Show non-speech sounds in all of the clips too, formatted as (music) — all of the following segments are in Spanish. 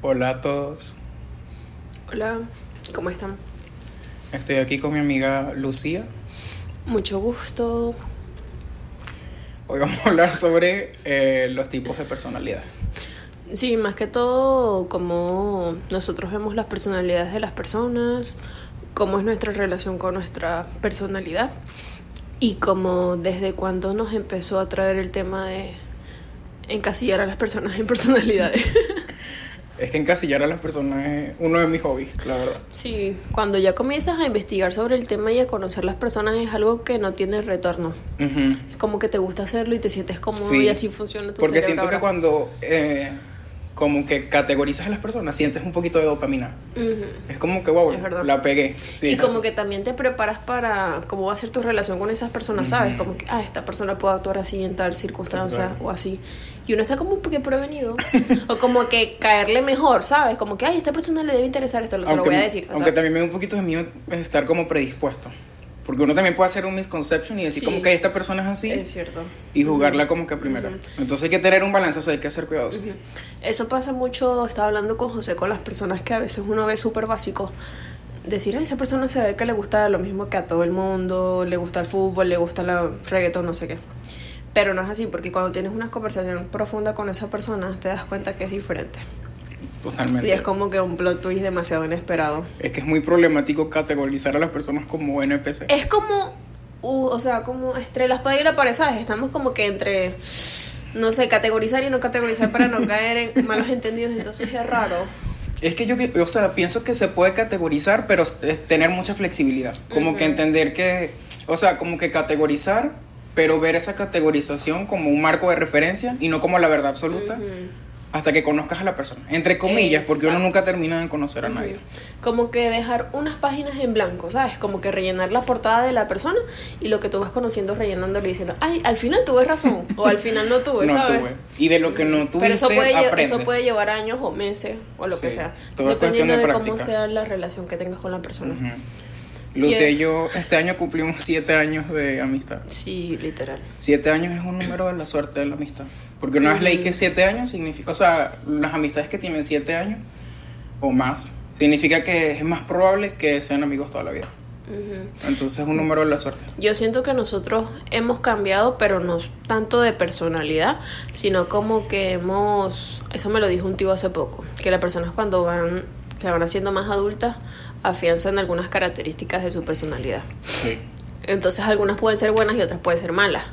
Hola a todos. Hola, ¿cómo están? Estoy aquí con mi amiga Lucía. Mucho gusto. Hoy vamos a hablar sobre eh, los tipos de personalidad. Sí, más que todo, como nosotros vemos las personalidades de las personas, cómo es nuestra relación con nuestra personalidad y cómo desde cuándo nos empezó a traer el tema de encasillar a las personas en personalidades. (laughs) Es que encasillar a las personas es uno de mis hobbies, la verdad. Sí, cuando ya comienzas a investigar sobre el tema y a conocer las personas es algo que no tiene retorno. Es como que te gusta hacerlo y te sientes cómodo Sí, y así funciona tu Porque siento que cuando eh, como que categorizas a las personas, sientes un poquito de dopamina. Ujú. Es como que, wow, la pegué. Sí, y como que también te preparas para cómo va a ser tu relación con esas personas, ¿sabes? Como que, ah, esta persona puede actuar así en tal circunstancia Exacto. o así. Y uno está como un poco prevenido. o como que caerle mejor, ¿sabes? Como que, ay, a esta persona le debe interesar esto, se lo voy a decir. aunque también me da un poquito de miedo estar como predispuesto. Porque uno también puede hacer un misconception y decir Sí. como que esta persona es así Es cierto. y jugarla como que a primera. Entonces hay que tener un balance, o sea, hay que ser cuidadoso. Eso pasa mucho, estaba hablando con José, con las personas que a veces uno ve súper básico. Decir, a esa persona se ve que le gusta lo mismo que a todo el mundo, le gusta el fútbol, le gusta la reggaetón, no sé qué. Pero no es así, porque cuando tienes una conversación profunda con esa persona, te das cuenta que es diferente. Totalmente. Y es como que un plot twist demasiado inesperado. Es que es muy problemático categorizar a las personas como NPC. Es como, uh, o sea, como entre la espada y la pared, ¿sabes? Estamos como que entre, no sé, categorizar y no categorizar para no caer en (laughs) malos entendidos, entonces es raro. Es que yo, o sea, pienso que se puede categorizar, pero tener mucha flexibilidad. Como que entender que, o sea, como que categorizar, pero ver esa categorización como un marco de referencia y no como la verdad absoluta hasta que conozcas a la persona. Entre comillas, porque uno nunca termina de conocer a nadie. Como que dejar unas páginas en blanco, ¿sabes? Como que rellenar la portada de la persona y lo que tú vas conociendo rellenándolo y diciendo, ay, al final tuve razón o al final no tuve, (laughs) no ¿sabes? tuve. Y de lo que no tuviste, Pero eso puede, lle- aprendes. eso puede llevar años o meses o lo que sea. todo dependiendo de de, cómo sea la relación que tengas con la persona. Y yo este año cumplimos siete años de amistad. Sí, literal. Siete años es un número de la suerte de la amistad. Porque una vez leí que siete años significa, o sea, las amistades que tienen siete años o más, significa que es más probable que sean amigos toda la vida. Entonces es un número de la suerte. Yo siento que nosotros hemos cambiado, pero no tanto de personalidad, sino como que hemos, eso me lo dijo un tío hace poco, que las personas cuando van, se van haciendo más adultas, afianzan algunas características de su personalidad. Sí. Entonces algunas pueden ser buenas y otras pueden ser malas.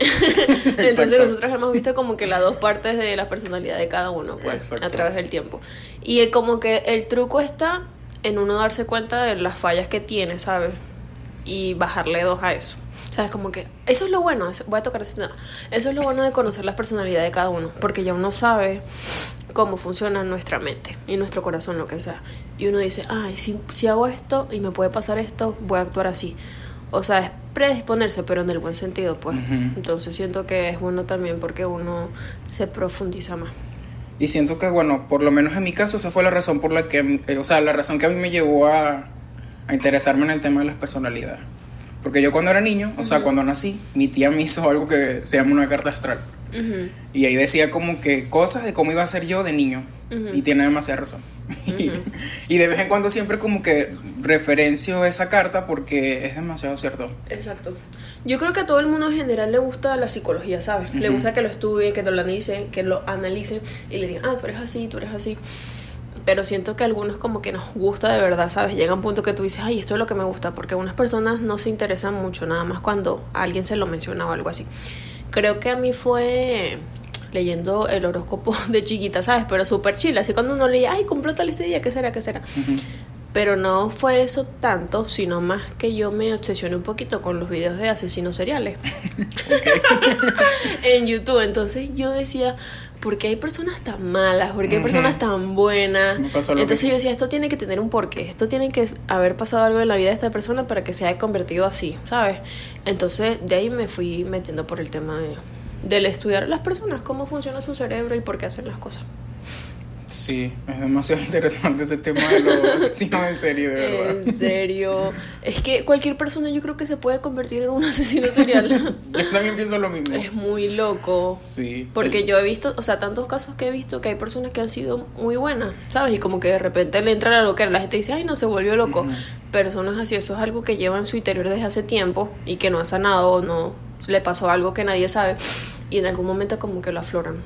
(laughs) Entonces Exacto. nosotros hemos visto como que las dos partes de la personalidad de cada uno, pues, Exacto. a través del tiempo. Y como que el truco está en uno darse cuenta de las fallas que tiene, ¿sabes? Y bajarle dos a eso. ¿Sabes? Como que eso es lo bueno, voy a tocar ese tema. Eso es lo bueno de conocer la personalidad de cada uno, porque ya uno sabe cómo funciona nuestra mente y nuestro corazón, lo que sea. Y uno dice, ay, si, si hago esto y me puede pasar esto, voy a actuar así. O sea, es predisponerse, pero en el buen sentido, pues. Entonces siento que es bueno también porque uno se profundiza más. Y siento que, bueno, por lo menos en mi caso, esa fue la razón por la que, eh, o sea, la razón que a mí me llevó a, a interesarme en el tema de las personalidades. Porque yo cuando era niño, o sea, cuando nací, mi tía me hizo algo que se llama una carta astral. Y ahí decía como que cosas de cómo iba a ser yo de niño. Y tiene demasiada razón. (laughs) y, y de vez en cuando siempre como que referencio esa carta porque es demasiado cierto. Exacto. Yo creo que a todo el mundo en general le gusta la psicología, ¿sabes? Le gusta que lo estudien, que lo analicen, que lo analicen y le digan, ah, tú eres así, tú eres así. Pero siento que a algunos como que nos gusta de verdad, ¿sabes? Llega un punto que tú dices, ay, esto es lo que me gusta, porque unas personas no se interesan mucho, nada más cuando alguien se lo menciona o algo así. Creo que a mí fue leyendo el horóscopo (laughs) de chiquita, ¿sabes? Pero súper chill, así cuando uno leía, ay, cumplo tal este día, ¿qué será, qué será? Pero no fue eso tanto, sino más que yo me obsesioné un poquito con los videos de asesinos seriales (laughs) (laughs) en YouTube. Entonces yo decía, ¿por qué hay personas tan malas? ¿Por qué hay personas tan buenas? Entonces yo decía, esto tiene que tener un porqué. Esto tiene que haber pasado algo en la vida de esta persona para que se haya convertido así, ¿sabes? Entonces de ahí me fui metiendo por el tema de, del estudiar a las personas, cómo funciona su cerebro y por qué hacen las cosas. Sí, es demasiado (laughs) interesante ese tema de los asesinos en serie, de verdad. En serio. Es que cualquier persona yo creo que se puede convertir en un (laughs) asesino serial. Yo también pienso lo mismo. es muy loco. Sí. Porque yo he visto, o sea, tantos casos que he visto que hay personas que han sido muy buenas, ¿sabes? Y como que de repente le entra la loquera. La gente dice, ay, no, se volvió loco. Es así, eso es algo que lleva en su interior desde hace tiempo y que no ha sanado o no le pasó algo que nadie sabe. Y en algún momento como que lo afloran.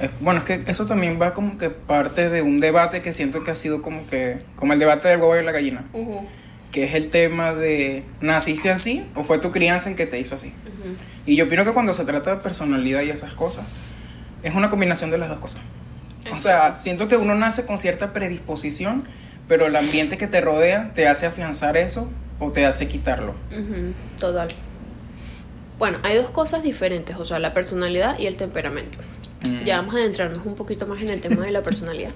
Eh, Bueno, es que eso también va como que parte de un debate que siento que ha sido como que, como el debate del huevo y la gallina, que es el tema de, ¿naciste así o fue tu crianza en que te hizo así? Y yo opino que cuando se trata de personalidad y esas cosas, es una combinación de las dos cosas. O sea, siento que uno nace con cierta predisposición, pero el ambiente que te rodea te hace afianzar eso o te hace quitarlo. Total. Bueno, hay dos cosas diferentes, o sea, la personalidad y el temperamento. Ya vamos a adentrarnos un poquito más en el tema de la personalidad.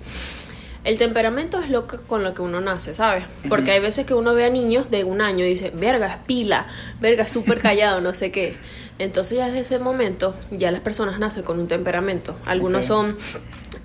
El temperamento es lo que, con lo que uno nace, ¿sabes? Porque hay veces que uno ve a niños de un año y dice, verga, es pila, verga, súper callado, no sé qué. Entonces ya desde ese momento ya las personas nacen con un temperamento. Algunos son...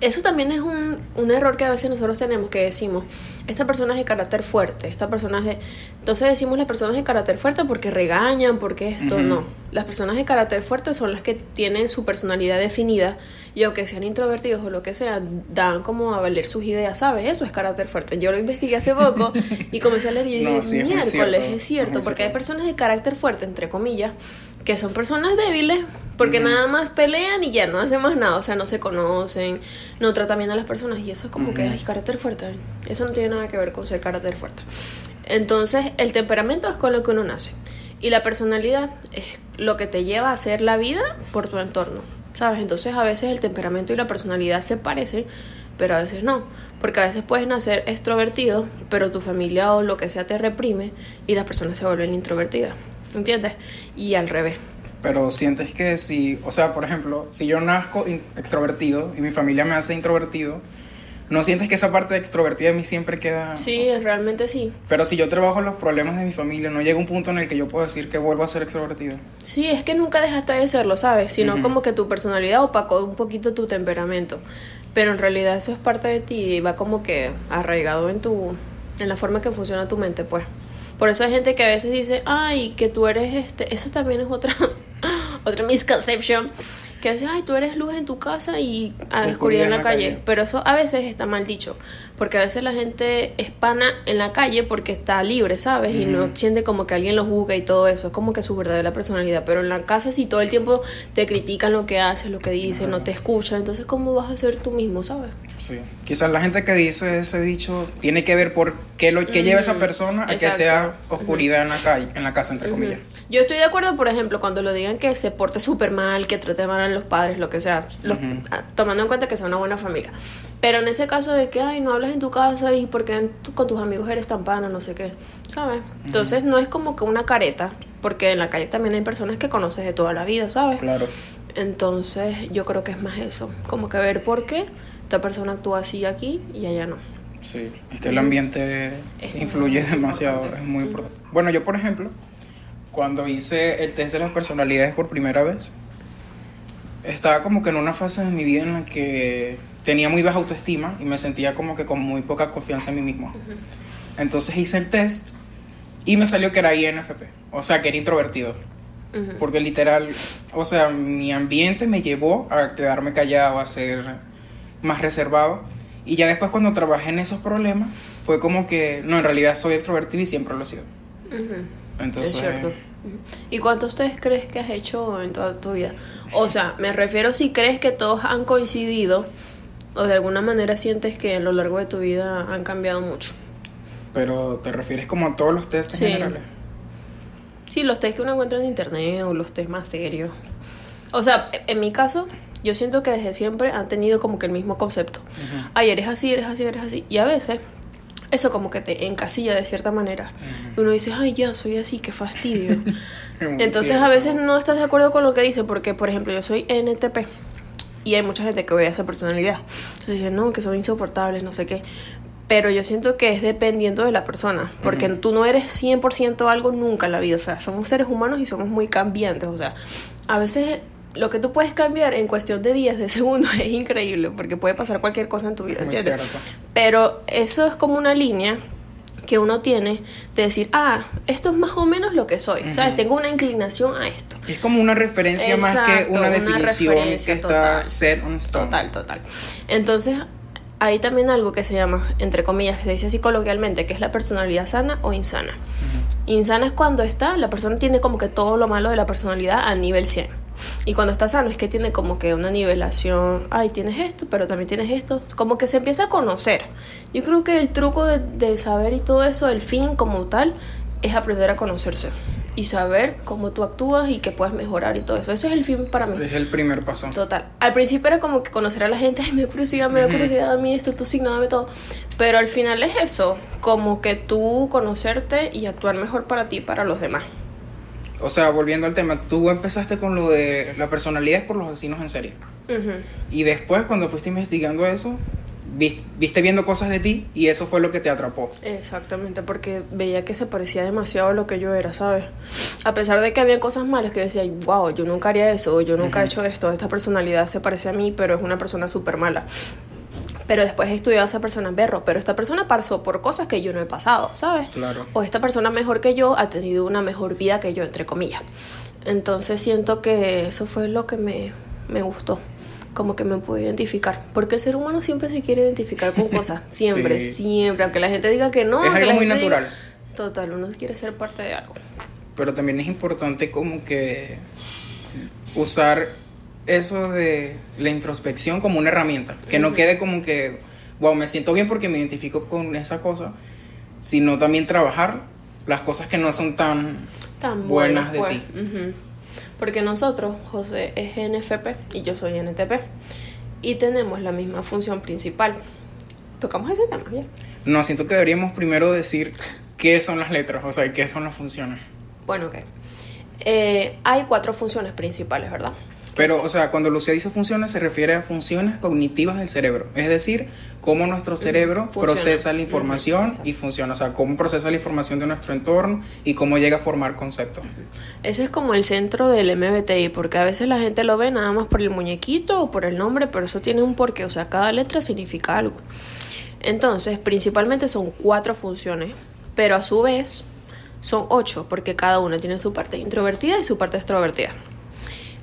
Eso también es un, un error que a veces nosotros tenemos que decimos, esta persona es de carácter fuerte, esta persona es de... Entonces decimos las personas de carácter fuerte porque regañan, porque esto, no. Las personas de carácter fuerte son las que tienen su personalidad definida y aunque sean introvertidos o lo que sea, dan como a valer sus ideas, ¿sabes? Eso es carácter fuerte. Yo lo investigué hace poco y comencé a leer y (laughs) dije, No, sí, miércoles, cierto. es cierto, Es porque hay personas de carácter fuerte, entre comillas, que son personas débiles porque nada más pelean y ya no hacen más nada, o sea, no se conocen, no tratan bien a las personas y eso es como que hay carácter fuerte. Eso no tiene nada que ver con ser carácter fuerte. Entonces, el temperamento es con lo que uno nace y la personalidad es lo que te lleva a hacer la vida por tu entorno, ¿sabes? Entonces, a veces el temperamento y la personalidad se parecen, pero a veces no. Porque a veces puedes nacer extrovertido, pero tu familia o lo que sea te reprime y las personas se vuelven introvertidas. ¿Entiendes? Y al revés. Pero sientes que si, o sea, por ejemplo, si yo nazco extrovertido y mi familia me hace introvertido, ¿no sientes que esa parte extrovertida de mí siempre queda... Sí, realmente sí. Pero si yo trabajo los problemas de mi familia, no llega un punto en el que yo puedo decir que vuelvo a ser extrovertido. Sí, es que nunca dejaste de serlo, ¿sabes? Sino como que tu personalidad opacó un poquito tu temperamento. Pero en realidad eso es parte de ti y va como que arraigado en tu en la forma que funciona tu mente, pues. Por eso hay gente que a veces dice, "Ay, que tú eres este, eso también es otra (laughs) otra misconception." Que dice, "Ay, tú eres luz en tu casa y a la oscuridad en la calle." Pero eso a veces está mal dicho, porque a veces la gente es pana en la calle porque está libre, ¿sabes? Y no siente como que alguien lo juzga y todo eso, es como que su verdadera personalidad, pero en la casa si todo el tiempo te critican lo que haces, lo que dices, no te escuchan, entonces ¿cómo vas a ser tú mismo, ¿sabes? Sí. Quizás la gente que dice ese dicho tiene que ver por qué lo que lleva esa persona a que exacto. sea oscuridad en la calle, en la casa entre comillas. Yo estoy de acuerdo, por ejemplo, cuando lo digan que se porte súper mal, que trate mal a los padres, lo que sea, los- ah, tomando en cuenta que son una buena familia. Pero en ese caso de que, ay, no hablas en tu casa y porque con tus amigos eres tan pana, no sé qué, ¿sabes? Entonces no es como que una careta, porque en la calle también hay personas que conoces de toda la vida, ¿sabes? Claro. Entonces yo creo que es más eso, como que ver por qué esta persona actúa así aquí y allá no. Sí, es que el ambiente Es influye demasiado, importante. es muy importante. Bueno, yo por ejemplo, cuando hice el test de las personalidades por primera vez, estaba como que en una fase de mi vida en la que tenía muy baja autoestima y me sentía como que con muy poca confianza en mí mismo. Entonces hice el test y me salió que era INFP, o sea, que era introvertido. Porque literal, o sea, mi ambiente me llevó a quedarme callado, a ser más reservado. Y ya después cuando trabajé en esos problemas, fue como que, no, en realidad soy extrovertido y siempre lo he sido. Entonces, es cierto. ¿Y cuántos ustedes crees que has hecho en toda tu vida? O sea, me refiero si crees que todos han coincidido o de alguna manera sientes que a lo largo de tu vida han cambiado mucho. pero te refieres como a todos los test en Sí. generales. Sí, los test que uno encuentra en internet o los test más serios. O sea, en mi caso, yo siento que desde siempre han tenido como que el mismo concepto. Ay, eres así, eres así, eres así. Y a veces eso como que te encasilla de cierta manera. Y uno dice, ay, ya, soy así, qué fastidio. (laughs) Entonces cierto. a veces no estás de acuerdo con lo que dice, porque por ejemplo yo soy NTP y hay mucha gente que odia esa personalidad. Entonces dicen, no, que son insoportables, no sé qué. Pero yo siento que es dependiendo de la persona, porque tú no eres 100% algo nunca en la vida, o sea, somos seres humanos y somos muy cambiantes, o sea, a veces lo que tú puedes cambiar en cuestión de días, de (laughs) segundos, es increíble, porque puede pasar cualquier cosa en tu vida. Pero eso es como una línea que uno tiene de decir, ah, esto es más o menos lo que soy, ¿sabes? Tengo una inclinación a esto. Es como una referencia más que Exacto, una una definición que está total. set on stone. Total, total. Entonces, hay también algo que se llama, entre comillas, que se dice así coloquialmente, que es la personalidad sana o insana. Insana es cuando está, la persona tiene como que todo lo malo de la personalidad a nivel 100. Y cuando está sano es que tiene como que una nivelación, ay, tienes esto, pero también tienes esto, como que se empieza a conocer. Yo creo que el truco de, de saber y todo eso, el fin como tal, es aprender a conocerse y saber cómo tú actúas y que puedes mejorar y todo eso. Ese es el fin para mí. Es el primer paso. Total. Al principio era como que conocer a la gente, ay, me da curiosidad, me da curiosidad a mí esto, tu signo, dame todo. Pero al final es eso, como que tú conocerte y actuar mejor para ti y para los demás. O sea, volviendo al tema, tú empezaste con lo de la personalidad por los asesinos en serie. Ujú. Y después, cuando fuiste investigando eso, vis- viste viendo cosas de ti y eso fue lo que te atrapó. Exactamente, porque veía que se parecía demasiado a lo que yo era, ¿sabes? A pesar de que había cosas malas que decía, wow, yo nunca haría eso, yo nunca he hecho esto, esta personalidad se parece a mí, pero es una persona súper mala. Pero después he estudiado a esa persona, berro, pero esta persona pasó por cosas que yo no he pasado, ¿sabes? Claro. O esta persona mejor que yo ha tenido una mejor vida que yo, entre comillas. Entonces siento que eso fue lo que me, me gustó, como que me pude identificar. Porque el ser humano siempre se quiere identificar con cosas, (laughs) siempre, Sí. siempre. Aunque la gente diga que no. Es algo la muy gente diga- natural. total, uno quiere ser parte de algo. Pero también es importante como que usar eso de la introspección como una herramienta. Que no quede como que, wow, me siento bien porque me identifico con esa cosa, sino también trabajar las cosas que no son tan, Tan buenas de pues. ti. Porque nosotros, José es NFP y yo soy NTP. Y tenemos la misma función principal. Tocamos ese tema, ya. No, siento que deberíamos primero decir qué son las letras, o sea, qué son las funciones. Bueno, ok. Eh, hay cuatro funciones principales, ¿verdad? Pero, o sea, cuando Lucía dice funciones, se refiere a funciones cognitivas del cerebro. Es decir, cómo nuestro cerebro Funciona. procesa la información exacto. y funciona. O sea, cómo procesa la información de nuestro entorno y cómo llega a formar conceptos. Ese es como el centro del MBTI, porque a veces la gente lo ve nada más por el muñequito o por el nombre, pero eso tiene un porqué, o sea, cada letra significa algo. Entonces, principalmente son cuatro funciones, pero a su vez son ocho, porque cada una tiene su parte introvertida y su parte extrovertida.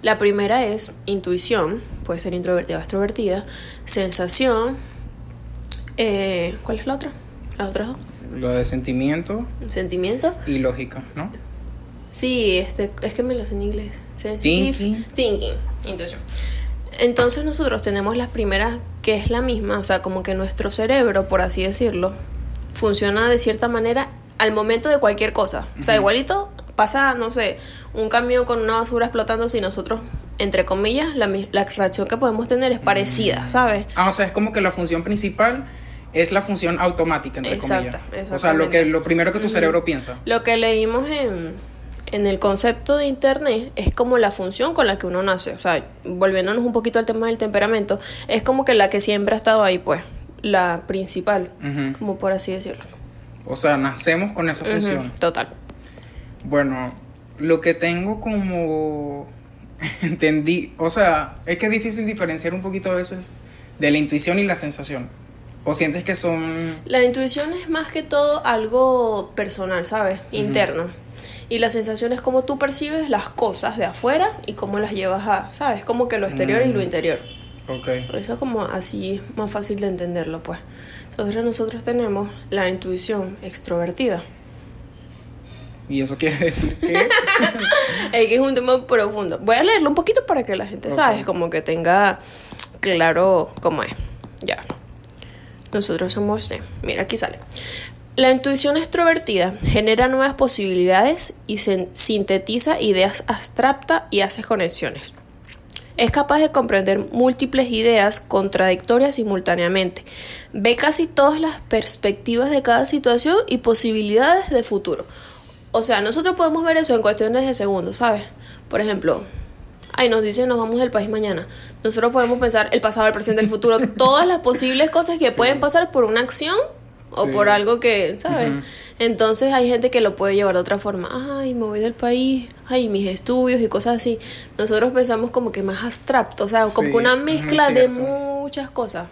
La primera es intuición, puede ser introvertida o extrovertida, sensación, eh, ¿cuál es la otra? Las otras dos. Lo de sentimiento Sentimiento y lógica, ¿no? Sí, este, es que me lo sé en inglés. Sensitive Thinking. thinking. Intuition. Entonces nosotros tenemos las primeras que es la misma, o sea, como que nuestro cerebro, por así decirlo, funciona de cierta manera al momento de cualquier cosa. O sea, igualito pasa, no sé, un camión con una basura explotando si nosotros, entre comillas, la, la reacción que podemos tener es parecida, ¿sabes? Ah, o sea, es como que la función principal es la función automática, entre Exacto, comillas. O sea, lo, que, lo primero que tu cerebro piensa. Lo que leímos en, en el concepto de internet es como la función con la que uno nace. O sea, volviéndonos un poquito al tema del temperamento, es como que la que siempre ha estado ahí, pues, la principal, como por así decirlo. O sea, nacemos con esa función. Total. Bueno, lo que tengo como (laughs) entendí, o sea, es que es difícil diferenciar un poquito a veces de la intuición y la sensación. O sientes que son La intuición es más que todo algo personal, ¿sabes? Interno. Y la sensación es cómo tú percibes las cosas de afuera y cómo las llevas a, ¿sabes? Como que lo exterior y lo interior. Ok. Eso es como así más fácil de entenderlo, pues. Entonces nosotros tenemos la intuición extrovertida. Y eso quiere decir que (laughs) Es que es un tema profundo. Voy a leerlo un poquito para que la gente, Ok. ¿sabes? Como que tenga claro cómo es. Ya. Nosotros somos... sí, Mira, aquí sale. La intuición extrovertida genera nuevas posibilidades y sintetiza ideas abstractas y hace conexiones. Es capaz de comprender múltiples ideas contradictorias simultáneamente. Ve casi todas las perspectivas de cada situación y posibilidades de futuro. O sea, nosotros podemos ver eso en cuestiones de segundos, ¿sabes? Por ejemplo, ay, nos dicen nos vamos del país mañana. Nosotros podemos pensar el pasado, el presente, el futuro, (laughs) todas las posibles cosas que pueden pasar por una acción o Sí. por algo que, ¿sabes? Entonces hay gente que lo puede llevar de otra forma. Ay, me voy del país, ay, mis estudios y cosas así. Nosotros pensamos como que más abstracto, o sea, como Sí, una mezcla de muchas cosas.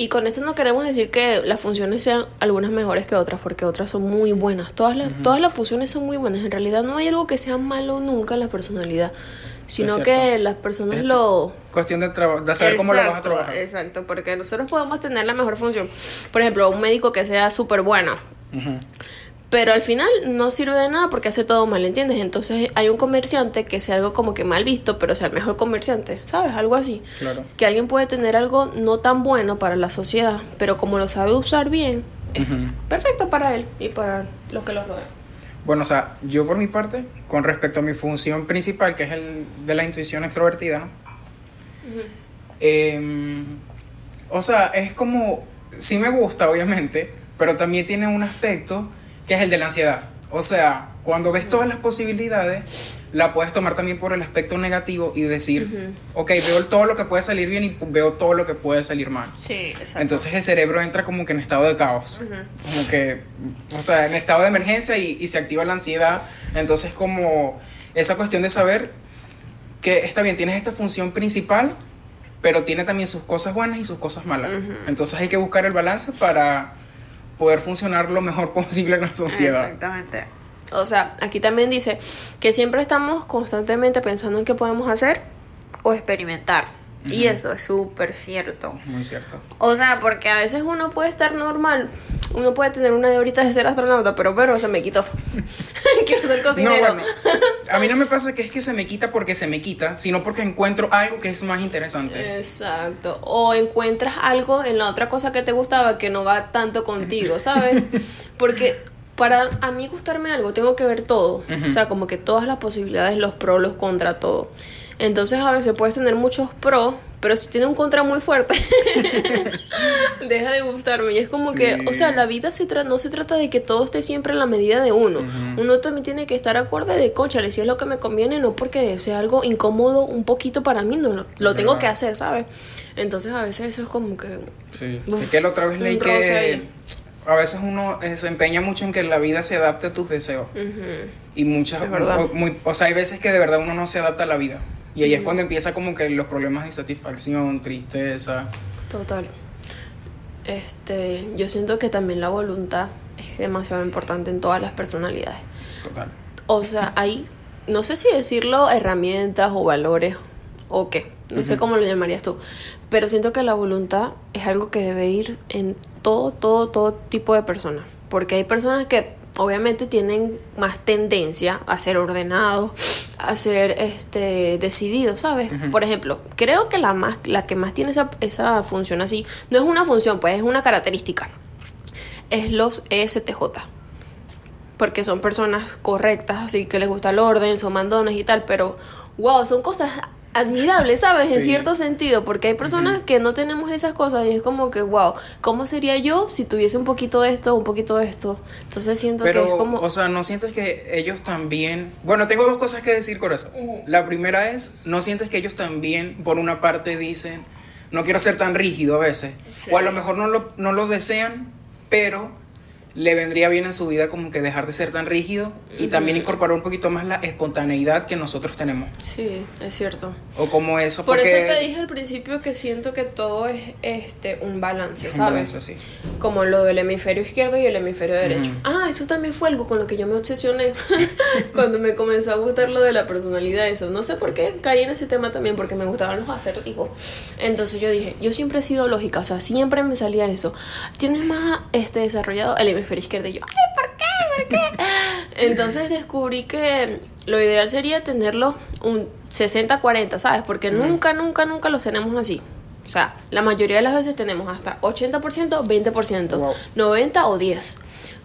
Y con esto no queremos decir que las funciones sean algunas mejores que otras, porque otras son muy buenas. Todas las, todas las funciones son muy buenas. En realidad no hay algo que sea malo nunca en la personalidad, sino que las personas Es lo... Cuestión de, traba- de saber cómo lo vas a trabajar. Exacto, porque nosotros podemos tener la mejor función. Por ejemplo, un médico que sea súper bueno, Ujú. Pero al final no sirve de nada porque hace todo mal, ¿entiendes? Entonces hay un comerciante que sea algo como que mal visto, pero sea el mejor comerciante, ¿sabes? Algo así. Claro. Que alguien puede tener algo no tan bueno para la sociedad, pero como lo sabe usar bien, es perfecto para él y para los que lo rodean. Bueno, o sea, yo por mi parte, con respecto a mi función principal, que es el de la intuición extrovertida, ¿no? Em, o sea, es como, sí me gusta, obviamente, pero también tiene un aspecto que es el de la ansiedad. O sea, cuando ves todas las posibilidades, la puedes tomar también por el aspecto negativo y decir, ok, veo todo lo que puede salir bien y veo todo lo que puede salir mal. Sí, exacto. Entonces el cerebro entra como que en estado de caos. Como que, o sea, en estado de emergencia y, y se activa la ansiedad. Entonces como esa cuestión de saber que está bien, tienes esta función principal, pero tiene también sus cosas buenas y sus cosas malas. Entonces hay que buscar el balance para poder funcionar lo mejor (laughs) posible en la sociedad. Exactamente. O sea, aquí también dice que siempre estamos constantemente pensando en qué podemos hacer o experimentar. Y eso es súper cierto. Muy cierto. O sea, porque a veces uno puede estar normal, uno puede tener una de ahorita de ser astronauta, pero pero se me quitó. (laughs) Quiero ser cocinero. No, bueno, a mí no me pasa que es que se me quita porque se me quita, sino porque encuentro algo que es más interesante. Exacto. O encuentras algo en la otra cosa que te gustaba que no va tanto contigo, ¿sabes? (laughs) Porque para a mí gustarme algo tengo que ver todo. O sea, como que todas las posibilidades, los pros, los contra, todo. Entonces a veces puedes tener muchos pros, pero si tiene un contra muy fuerte, (laughs) deja de gustarme. Y es como que, o sea, la vida se tra- no se trata de que todo esté siempre en la medida de uno. Uno también tiene que estar acorde de, conchale, si es lo que me conviene, no porque sea algo incómodo un poquito para mí, no lo, lo tengo Verdad. que hacer, ¿sabes? Entonces a veces eso es como que... Sí. Uf, es que la otra vez leí que a veces uno se empeña mucho en que la vida se adapte a tus deseos. Y muchas, muy- o sea, hay veces que de verdad uno no se adapta a la vida. Y ahí es cuando empieza como que los problemas de insatisfacción, tristeza. Total. Este, yo siento que también la voluntad es demasiado importante en todas las personalidades. Total. O sea, hay, no sé si decirlo herramientas o valores o qué, no sé cómo lo llamarías tú, pero siento que la voluntad es algo que debe ir en todo, todo, todo tipo de personas. Porque hay personas que obviamente tienen más tendencia a ser ordenados, a ser este, decididos, ¿sabes? Por ejemplo, creo que la, más, la que más tiene esa, esa función así, no es una función, pues es una característica, es los ESTJ porque son personas correctas, así que les gusta el orden, son mandones y tal, pero wow, son cosas admirables, ¿sabes? En cierto sentido, porque hay personas que no tenemos esas cosas y es como que wow, ¿cómo sería yo si tuviese un poquito de esto, un poquito de esto? Entonces siento que es como o sea, ¿no sientes que ellos también... Bueno, tengo dos cosas que decir con eso. La primera es, ¿no sientes que ellos también, por una parte, dicen, no quiero ser tan rígido a veces? Sí. O a lo mejor no lo, no lo desean, pero le vendría bien en su vida como que dejar de ser tan rígido y también incorporar un poquito más la espontaneidad que nosotros tenemos. Sí, es cierto. O como eso, Por porque... eso te dije al principio que siento que todo es este un balance, Un ¿sabes? balance así. Como lo del hemisferio izquierdo y el hemisferio derecho. Ah, eso también fue algo con lo que yo me obsesioné (laughs) cuando me comenzó a gustar lo de la personalidad. Eso, no sé por qué caí en ese tema también, porque me gustaban los acertijos. Entonces yo dije, yo siempre he sido lógica, o sea, siempre me salía eso. Tienes más este desarrollado el hemisferio izquierdo y yo, ay, ¿por qué? ¿Por qué? (laughs) Entonces descubrí que lo ideal sería tenerlo un 60-40, ¿sabes? Porque nunca, nunca, nunca los tenemos así. O sea, la mayoría de las veces tenemos hasta 80%, 20%, Wow. 90 o 10.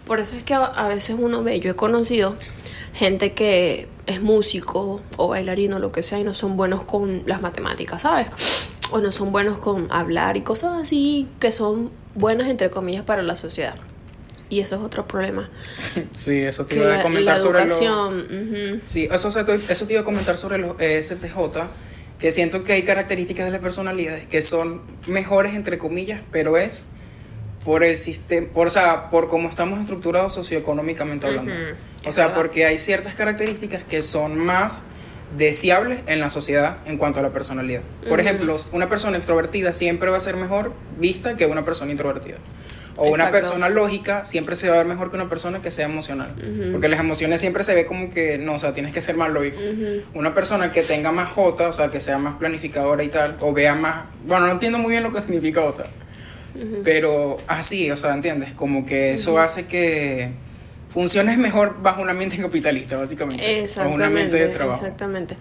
Por eso es que a, a veces uno ve, yo he conocido gente que es músico o bailarino, lo que sea, y no son buenos con las matemáticas, ¿sabes? O no son buenos con hablar y cosas así que son buenas, entre comillas, para la sociedad. Y eso es otro problema. (laughs) Sí, eso te iba a la, comentar la sobre educación, ujú. Sí, eso, eso te iba a comentar sobre los E ESTJ, que siento que hay características de la personalidad que son mejores, entre comillas, pero es por el sistema, por, o sea, por cómo estamos estructurados socioeconómicamente hablando. O sea, verdad. porque hay ciertas características que son más deseables en la sociedad en cuanto a la personalidad. Por ejemplo, una persona extrovertida siempre va a ser mejor vista que una persona introvertida. O una persona lógica siempre se va a ver mejor que una persona que sea emocional. Porque las emociones siempre se ve como que, no, o sea, tienes que ser más lógico. Una persona que tenga más J, o sea, que sea más planificadora y tal, o vea más... Bueno, no entiendo muy bien lo que significa J. Pero así, o sea, ¿entiendes? Como que eso hace que funciones mejor bajo un ambiente (laughs) capitalista, básicamente. Bajo un ambiente Exactamente, de trabajo. exactamente.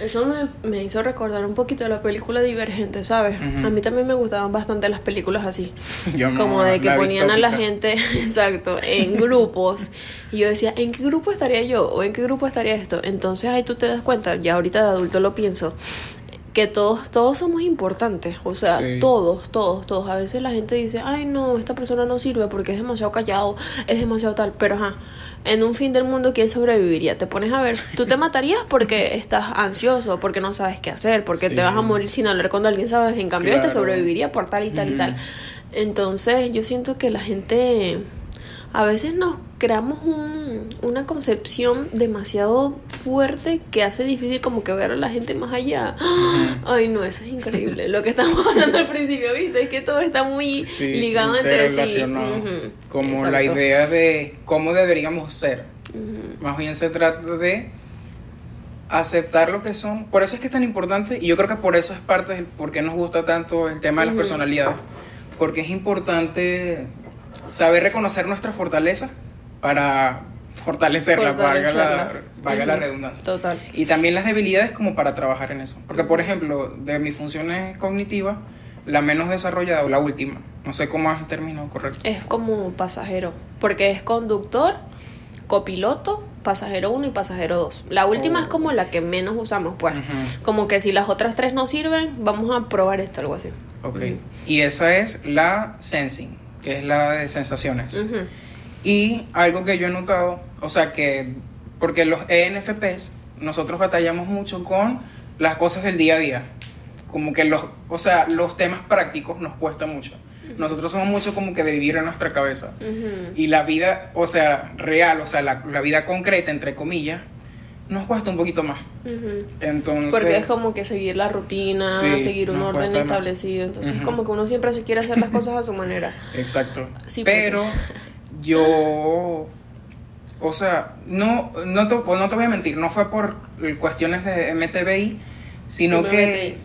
Eso me, me hizo recordar un poquito de la película Divergente, ¿sabes? A mí también me gustaban bastante las películas así. (laughs) Yo no, como de que ponían a la gente, (laughs) exacto, en (laughs) grupos. Y yo decía, ¿en qué grupo estaría yo? ¿O en qué grupo estaría esto? Entonces ahí tú te das cuenta, ya ahorita de adulto lo pienso, que todos, todos somos importantes. O sea, Sí. todos, todos, todos. A veces la gente dice, ay no, esta persona no sirve porque es demasiado callado, es demasiado tal. Pero ajá, en un fin del mundo, ¿quién sobreviviría? Te pones a ver, tú te matarías porque estás ansioso, porque no sabes qué hacer, porque Sí. te vas a morir sin hablar con alguien, ¿sabes? En cambio, este sobreviviría por tal y tal y tal. Entonces, yo siento que la gente a veces nos creamos un- una concepción demasiado fuerte que hace difícil como que ver a la gente más allá. Ay, no, eso es increíble. Lo que estamos (laughs) hablando al principio, ¿viste? Es que todo está muy Sí, ligado entre sí. interrelacionado. Ujú, Como la idea de cómo deberíamos ser. Más bien se trata de aceptar lo que son. Por eso es que es tan importante, y yo creo que por eso es parte del por qué nos gusta tanto el tema de las personalidades. Porque es importante saber reconocer nuestra fortaleza para fortalecerla, valga la, Fortalecerla. valga la Ujú, redundancia. Total. Y también las debilidades como para trabajar en eso. Porque, por ejemplo, de mis funciones cognitivas, la menos desarrollada o la última, no sé cómo es el término correcto. Es como pasajero, porque es conductor, copiloto, pasajero 1 y pasajero 2. La última Oh. es como la que menos usamos, pues. Como que si las otras tres no sirven, vamos a probar esto, algo así. Ok. Y esa es la sensing, que es la de sensaciones. Y algo que yo he notado, o sea que, porque los ENFPs, nosotros batallamos mucho con las cosas del día a día. Como que los, o sea, los temas prácticos nos cuesta mucho. Nosotros somos mucho como que de vivir en nuestra cabeza. Y la vida, o sea, real, o sea, la, la vida concreta, entre comillas, nos cuesta un poquito más. Entonces... Porque es como que seguir la rutina, Sí, seguir un orden establecido. Entonces es como que uno siempre se quiere hacer las cosas a su manera. (laughs) Exacto. Sí, porque- Pero yo, o sea, no, no, te, no te voy a mentir, no fue por cuestiones de MTBI, sino que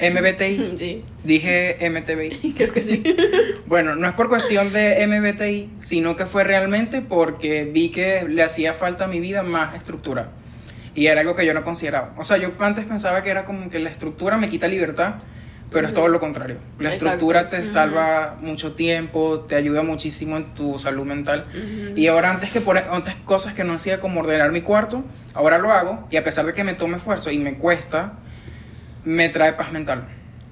MBTI, (laughs) Sí, dije MTBI. (laughs) creo que sí. Bueno, no es por cuestión de MBTI, sino que fue realmente porque vi que le hacía falta a mi vida más estructura. Y era algo que yo no consideraba. O sea, yo antes pensaba que era como que la estructura me quita libertad, pero es todo lo contrario. La Exacto. estructura te salva mucho tiempo, te ayuda muchísimo en tu salud mental. Y ahora antes que por antes cosas que no hacía como ordenar mi cuarto, ahora lo hago y a pesar de que me tome esfuerzo y me cuesta, me trae paz mental.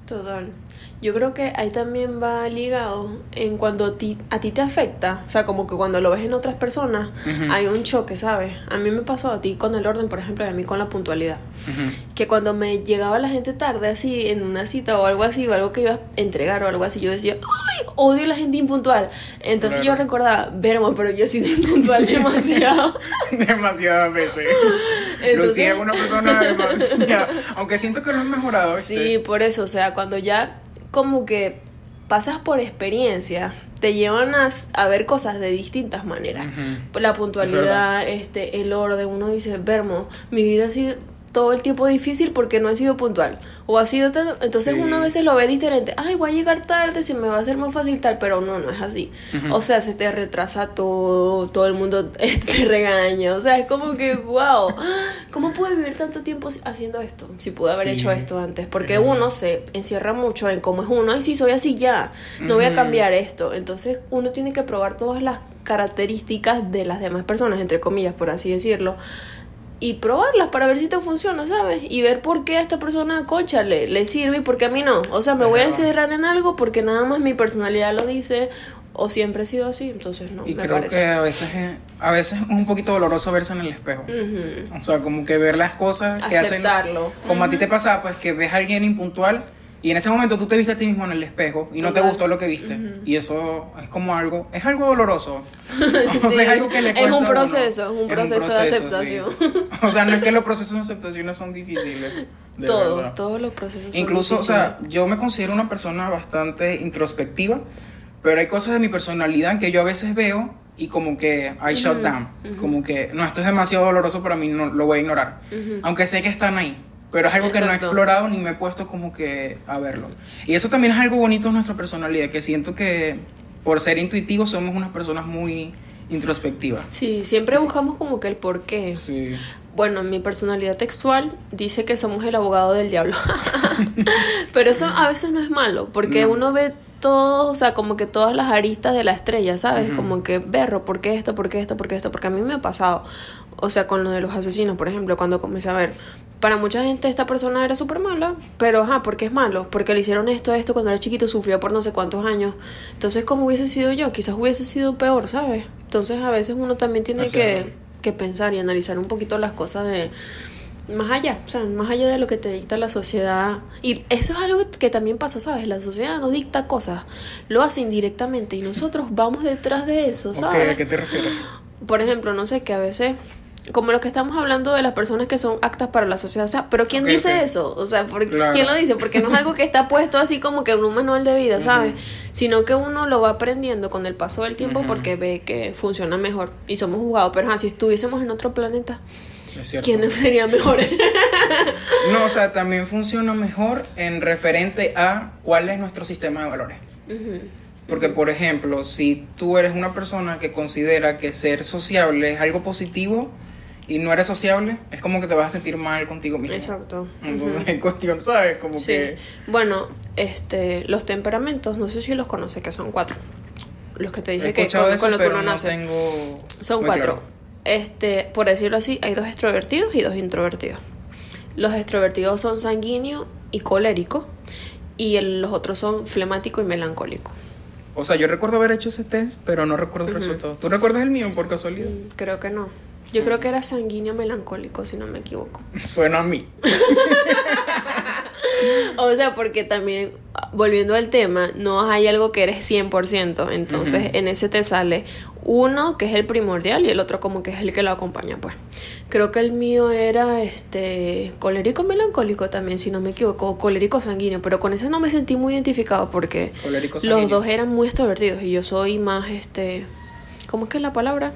Total. Yo creo que ahí también va ligado en cuando a ti, a ti te afecta, o sea, como que cuando lo ves en otras personas, hay un choque, ¿sabes? A mí me pasó a ti con el orden, por ejemplo, y a mí con la puntualidad. Que cuando me llegaba la gente tarde, así, en una cita o algo así, o algo que iba a entregar o algo así, yo decía, ¡ay! Odio a la gente impuntual. Entonces Claro. yo recordaba, vermo, pero yo he sido impuntual (laughs) demasiado. (laughs) Demasiadas veces. Entonces- Lucía es una persona (laughs) demasiado. Aunque siento que lo has mejorado. ¿viste? Sí, por eso, o sea, cuando ya como que pasas por experiencia, te llevan a, a ver cosas de distintas maneras. La Es puntualidad, este, el orden, uno dice, Vermo, mi vida ha sido todo el tiempo difícil porque no he sido puntual. O ha sido tan... Entonces Sí. uno a veces lo ve diferente. Ay, voy a llegar tarde, se me va a hacer más fácil tal, pero no, no es así. O sea, se te retrasa todo, todo el mundo (laughs) te regaña. O sea, es como que, wow, ¿cómo pude vivir tanto tiempo si- haciendo esto? Si pude haber Sí. hecho esto antes. Porque uno se encierra mucho en cómo es uno. Ay, sí, soy así ya. No voy a cambiar esto. Entonces uno tiene que probar todas las características de las demás personas, entre comillas, por así decirlo y probarlas para ver si te funciona, ¿sabes? Y ver por qué a esta persona, concha, le, le sirve y por qué a mí no. O sea, me voy a encerrar en algo porque nada más mi personalidad lo dice o siempre he sido así, entonces no, Y me creo parece. que a veces, es, a veces es un poquito doloroso verse en el espejo. O sea, como que ver las cosas que hacen. Aceptarlo. Como a ti te pasaba, pues que ves a alguien impuntual Y en ese momento tú te viste a ti mismo en el espejo y no te gustó lo que viste. Y eso es como algo, es algo doloroso. (laughs) (laughs) o sea, es algo que le cuesta Es un proceso, es un proceso, de aceptación. (laughs) o sea, no es que los procesos de aceptación son difíciles. Todos, todos los procesos Incluso, o sea, yo me considero una persona bastante introspectiva, pero hay cosas de mi personalidad que yo a veces veo y como que I shut down. Como que, no, esto es demasiado doloroso para mí, no lo voy a ignorar. Aunque sé que están ahí. Pero es algo que no he explorado ni me he puesto como que a verlo. Y eso también es algo bonito en nuestra personalidad, que siento que por ser intuitivos somos unas personas muy introspectivas. Sí, siempre buscamos como que el por qué. Sí. Bueno, mi personalidad textual dice que somos el abogado del diablo. (laughs) Pero eso a veces no es malo, porque uno ve todo, o sea, como que todas las aristas de la estrella, ¿sabes? Como que, berro, ¿por qué esto? ¿Por qué esto? ¿Por qué esto? Porque a mí me ha pasado. O sea, con lo de los asesinos, por ejemplo, cuando comencé a ver, para mucha gente esta persona era súper mala, pero ajá, ¿por qué es malo? Porque le hicieron esto, esto cuando era chiquito, sufrió por no sé cuántos años. Entonces, ¿cómo hubiese sido yo? Quizás hubiese sido peor, ¿sabes? Entonces, a veces uno también tiene que, que, pensar y analizar un poquito las cosas de más allá, o sea, más allá de lo que te dicta la sociedad. Y eso es algo que también pasa, ¿sabes? La sociedad nos dicta cosas, lo hace indirectamente y nosotros vamos detrás de eso, ¿sabes? ¿A qué te refieres? Por ejemplo, no sé, que a veces como lo que estamos hablando de las personas que son actas para la sociedad. O sea, pero ¿quién dice eso? O sea, ¿por, ¿quién lo dice? Porque no es algo que está puesto así como que en un manual de vida, ¿sabes? Sino que uno lo va aprendiendo con el paso del tiempo porque ve que funciona mejor y somos jugados. Pero si estuviésemos en otro planeta, ¿quiénes serían mejores? (laughs) no, o sea, también funciona mejor en referente a cuál es nuestro sistema de valores. Porque, por ejemplo, si tú eres una persona que considera que ser sociable es algo positivo, y no eres sociable, es como que te vas a sentir mal contigo mismo. Exacto. Entonces, en cuestión, ¿sabes? Como que... Bueno, este, los temperamentos, no sé si los conoces, que son cuatro. Los que te dije que con, eso, lo que uno nace. son cuatro. Este, por decirlo así, hay dos extrovertidos y dos introvertidos. Los extrovertidos son sanguíneo y colérico, y los otros son flemático y melancólico. O sea, yo recuerdo haber hecho ese test, pero no recuerdo el resultado. ¿Tú recuerdas el mío por casualidad? Creo que no. Yo creo que era sanguíneo melancólico, si no me equivoco. Suena a mí. (laughs) o sea, porque también, volviendo al tema, no hay algo que eres 100%. Entonces, en ese te sale uno que es el primordial y el otro como que es el que lo acompaña, pues. Creo que el mío era este colérico melancólico también, si no me equivoco, o colérico sanguíneo, pero con ese no me sentí muy identificado porque los dos eran muy extrovertidos y yo soy más este ¿cómo es que es la palabra?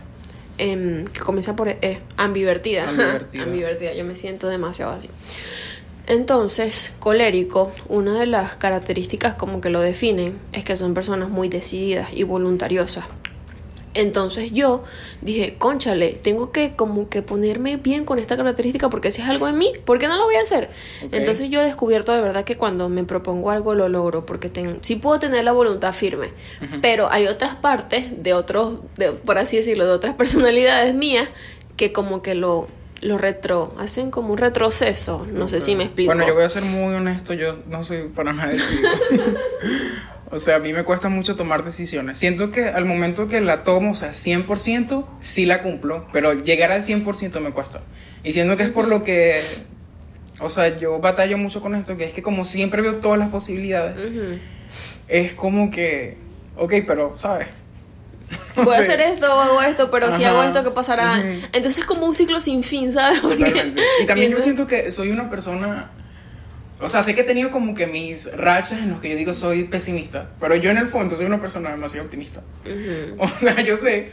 Em, que comienza por E, ambivertida. (laughs) Ambivertida. Yo me siento demasiado así. Entonces, colérico, una de las características como que lo definen es que son personas muy decididas y voluntariosas. Entonces yo dije, conchale, tengo que como que ponerme bien con esta característica porque si es algo en mí, ¿por qué no lo voy a hacer? Entonces yo he descubierto de verdad que cuando me propongo algo lo logro porque tengo, sí puedo tener la voluntad firme, pero hay otras partes de otros, de, por así decirlo, de otras (laughs) personalidades mías que como que lo, lo retro, hacen como un retroceso, no sé si me explico. Bueno, yo voy a ser muy honesto, yo no soy para nada decidido. (laughs) O sea, a mí me cuesta mucho tomar decisiones. Siento que al momento que la tomo, o sea, 100%, sí la cumplo, pero llegar al 100% me cuesta. Y siento que es por lo que, o sea, yo batallo mucho con esto, que es que como siempre veo todas las posibilidades, es como que, ok, pero, ¿sabes? Voy a (laughs) hacer esto, hago esto, pero si hago esto, ¿qué pasará? Entonces es como un ciclo sin fin, ¿sabes? (laughs) Totalmente. Y también yo siento que soy una persona o sea, sé que he tenido como que mis rachas en los que yo digo soy pesimista, pero yo en el fondo soy una persona demasiado optimista. (laughs) O sea, yo sé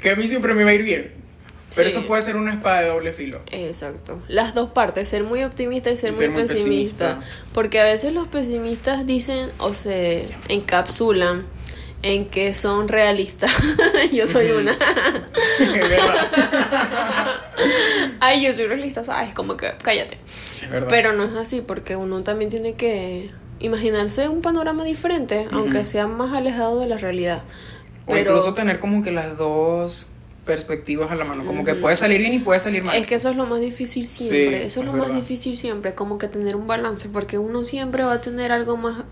que a mí siempre me va a ir bien. Pero eso puede ser una espada de doble filo. Exacto. Las dos partes, ser muy optimista y ser, muy, pesimista. Porque a veces los pesimistas dicen o se encapsulan en que son realistas. (laughs) yo soy una. (laughs) Ay, yo soy realista, ¿sabes? Como que cállate. Pero no es así, porque uno también tiene que imaginarse un panorama diferente, aunque sea más alejado de la realidad. O incluso tener como que las dos perspectivas a la mano, como que puede salir bien y puede salir mal. Es que eso es lo más difícil siempre, eso es, lo más difícil siempre, como que tener un balance, porque uno siempre va a tener algo más,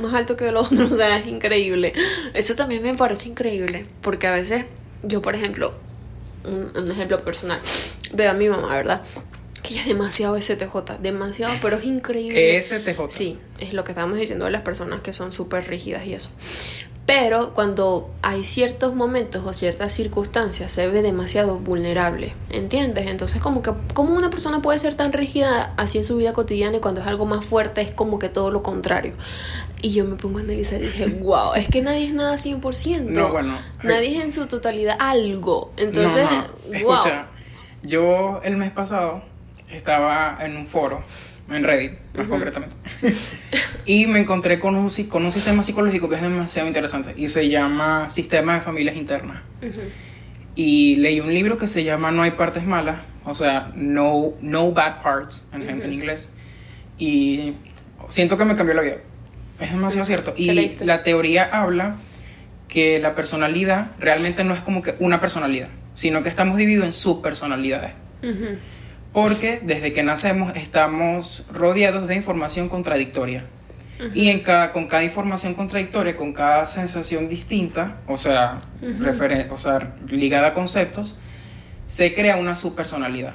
más alto que el otro, (laughs) o sea, es increíble. Eso también me parece increíble, porque a veces yo, por ejemplo, un, un ejemplo personal, veo a mi mamá, ¿verdad? que ella es demasiado STJ, demasiado, pero es increíble. STJ. Sí, es lo que estábamos diciendo de las personas que son súper rígidas y eso. Pero cuando hay ciertos momentos o ciertas circunstancias se ve demasiado vulnerable, ¿entiendes? Entonces como que como una persona puede ser tan rígida así en su vida cotidiana y cuando es algo más fuerte es como que todo lo contrario. Y yo me pongo a analizar y dije, (laughs) wow, es que nadie es nada 100%. No, bueno. Nadie es en su totalidad algo. Entonces, No, no. wow. Escucha, yo el mes pasado estaba en un foro, en Reddit, más concretamente, (laughs) y me encontré con un, con un sistema psicológico que es demasiado interesante y se llama Sistema de Familias Internas. Y leí un libro que se llama No hay partes malas, o sea, No, no Bad Parts en, en inglés, y siento que me cambió la vida. Es demasiado cierto. ¿Qué Y la teoría habla que la personalidad realmente no es como que una personalidad, sino que estamos divididos en subpersonalidades. Ujú. Porque desde que nacemos estamos rodeados de información contradictoria. Y en cada, con cada información contradictoria, con cada sensación distinta, o sea, referen- o sea, ligada a conceptos, se crea una subpersonalidad.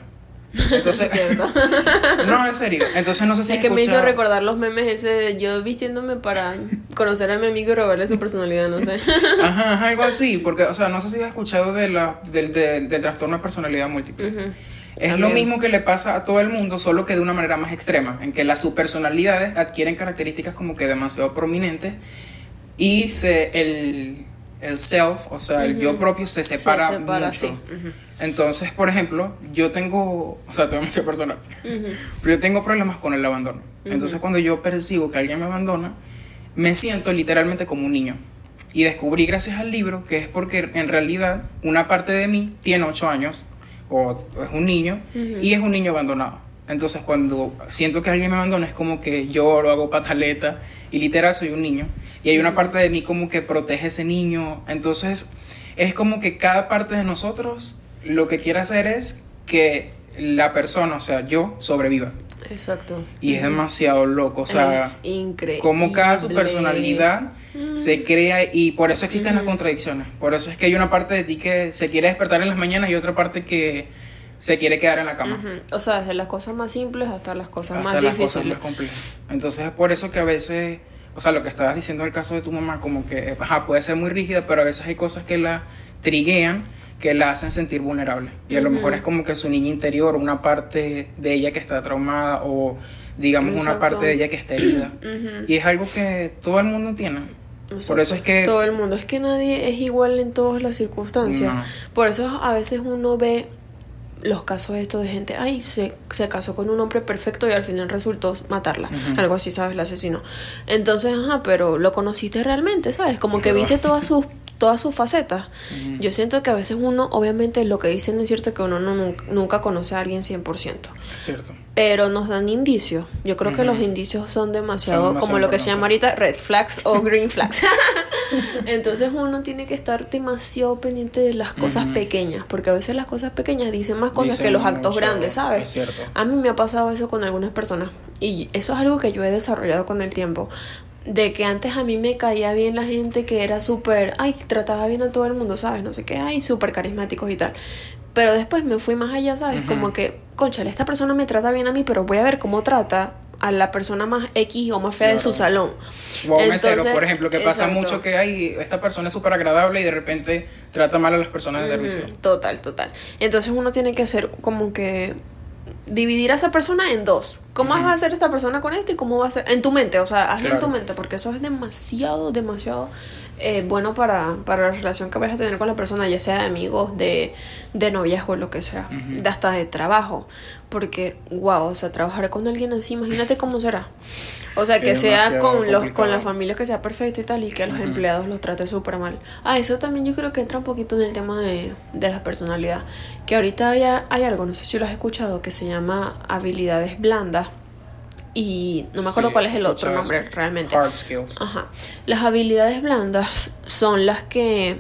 (laughs) Entonces, (laughs) no, en serio. Entonces no sé si Es que me hizo recordar los memes ese de yo vistiéndome para conocer a mi amigo y robarle su personalidad, no sé. (laughs) Ajá, ajá, algo así, porque, o sea, no sé si has escuchado de la, del, del, del trastorno de personalidad múltiple. Es lo mismo que le pasa a todo el mundo, solo que de una manera más extrema, en que las subpersonalidades adquieren características como que demasiado prominentes y se, el, el self, o sea, el yo propio se separa, Se separa, mucho. sí. Entonces, por ejemplo, yo tengo, o sea, tengo demasiado personal, pero yo tengo problemas con el abandono. Entonces, cuando yo percibo que alguien me abandona, me siento literalmente como un niño. Y descubrí gracias al libro que es porque en realidad una parte de mí tiene 8 años o es un niño y es un niño abandonado. Entonces cuando siento que alguien me abandona es como que lloro, hago pataleta y literal soy un niño. Y hay una parte de mí como que protege a ese niño. Entonces es como que cada parte de nosotros lo que quiere hacer es que la persona, o sea, yo, sobreviva. Exacto. Y es demasiado loco, o sea, es increíble. como cada su personalidad se crea y por eso existen las contradicciones. Por eso es que hay una parte de ti que se quiere despertar en las mañanas y otra parte que se quiere quedar en la cama. O sea, desde las cosas más simples hasta las cosas Hasta más las cosas difíciles. más complejas. Entonces es por eso que a veces, o sea, lo que estabas diciendo el caso de tu mamá, como que ajá, puede ser muy rígida, pero a veces hay cosas que la triguean que la hacen sentir vulnerable. Y a lo mejor es como que su niña interior, una parte de ella que está traumada o digamos una parte de ella que está herida. Y es algo que todo el mundo tiene. Por eso es que Todo el mundo. Es que nadie es igual en todas las circunstancias. No. Por eso a veces uno ve los casos estos de gente, ay, se, se casó con un hombre perfecto y al final resultó matarla. Algo así, ¿sabes? La asesinó. Entonces, ajá, pero lo conociste realmente, ¿sabes? Como que viste todas sus todas sus facetas. Yo siento que a veces uno, obviamente lo que dicen es cierto que uno no, nunca, nunca conoce a alguien 100%. es cierto. Pero nos dan indicios. Yo creo que los indicios son demasiado, Son demasiado como lo que se llama ahorita red flags o (laughs) green flags. (laughs) Entonces uno tiene que estar demasiado pendiente de las cosas pequeñas, porque a veces las cosas pequeñas dicen más cosas Dicen que los actos grandes, ¿sabes? es cierto. A mí me ha pasado eso con algunas personas y eso es algo que yo he desarrollado con el tiempo. De que antes a mí me caía bien la gente que era súper, ay, trataba bien a todo el mundo, ¿sabes? No sé qué, ay, súper carismáticos y tal. Pero después me fui más allá, ¿sabes? Como que, conchale, esta persona me trata bien a mí, pero voy a ver cómo trata a la persona más X o más fea de su Claro. salón. O a un mesero, por ejemplo, que pasa mucho que hay, esta persona es súper agradable y de repente trata mal a las personas de servicio. Total, total. Entonces uno tiene que hacer como que dividir a esa persona en dos. ¿Cómo va a hacer esta persona con este y cómo va a ser en tu mente? O sea, hazlo en tu mente porque eso es demasiado, demasiado eh, bueno para, para la relación que vayas a tener con la persona, ya sea de amigos, de, de noviazgo, lo que sea, de hasta de trabajo. Porque, wow, o sea, trabajar con alguien así, imagínate cómo será. O sea, que Es sea con, los, con la familia que sea perfecto y tal, y que a los empleados los trate súper mal. Ah, eso también yo creo que entra un poquito en el tema de, de la personalidad. Que ahorita hay, hay algo, no sé si lo has escuchado, que se llama habilidades blandas. Y no me acuerdo Sí, cuál es el otro nombre realmente. Hard skills. Ajá. Las habilidades blandas son las que,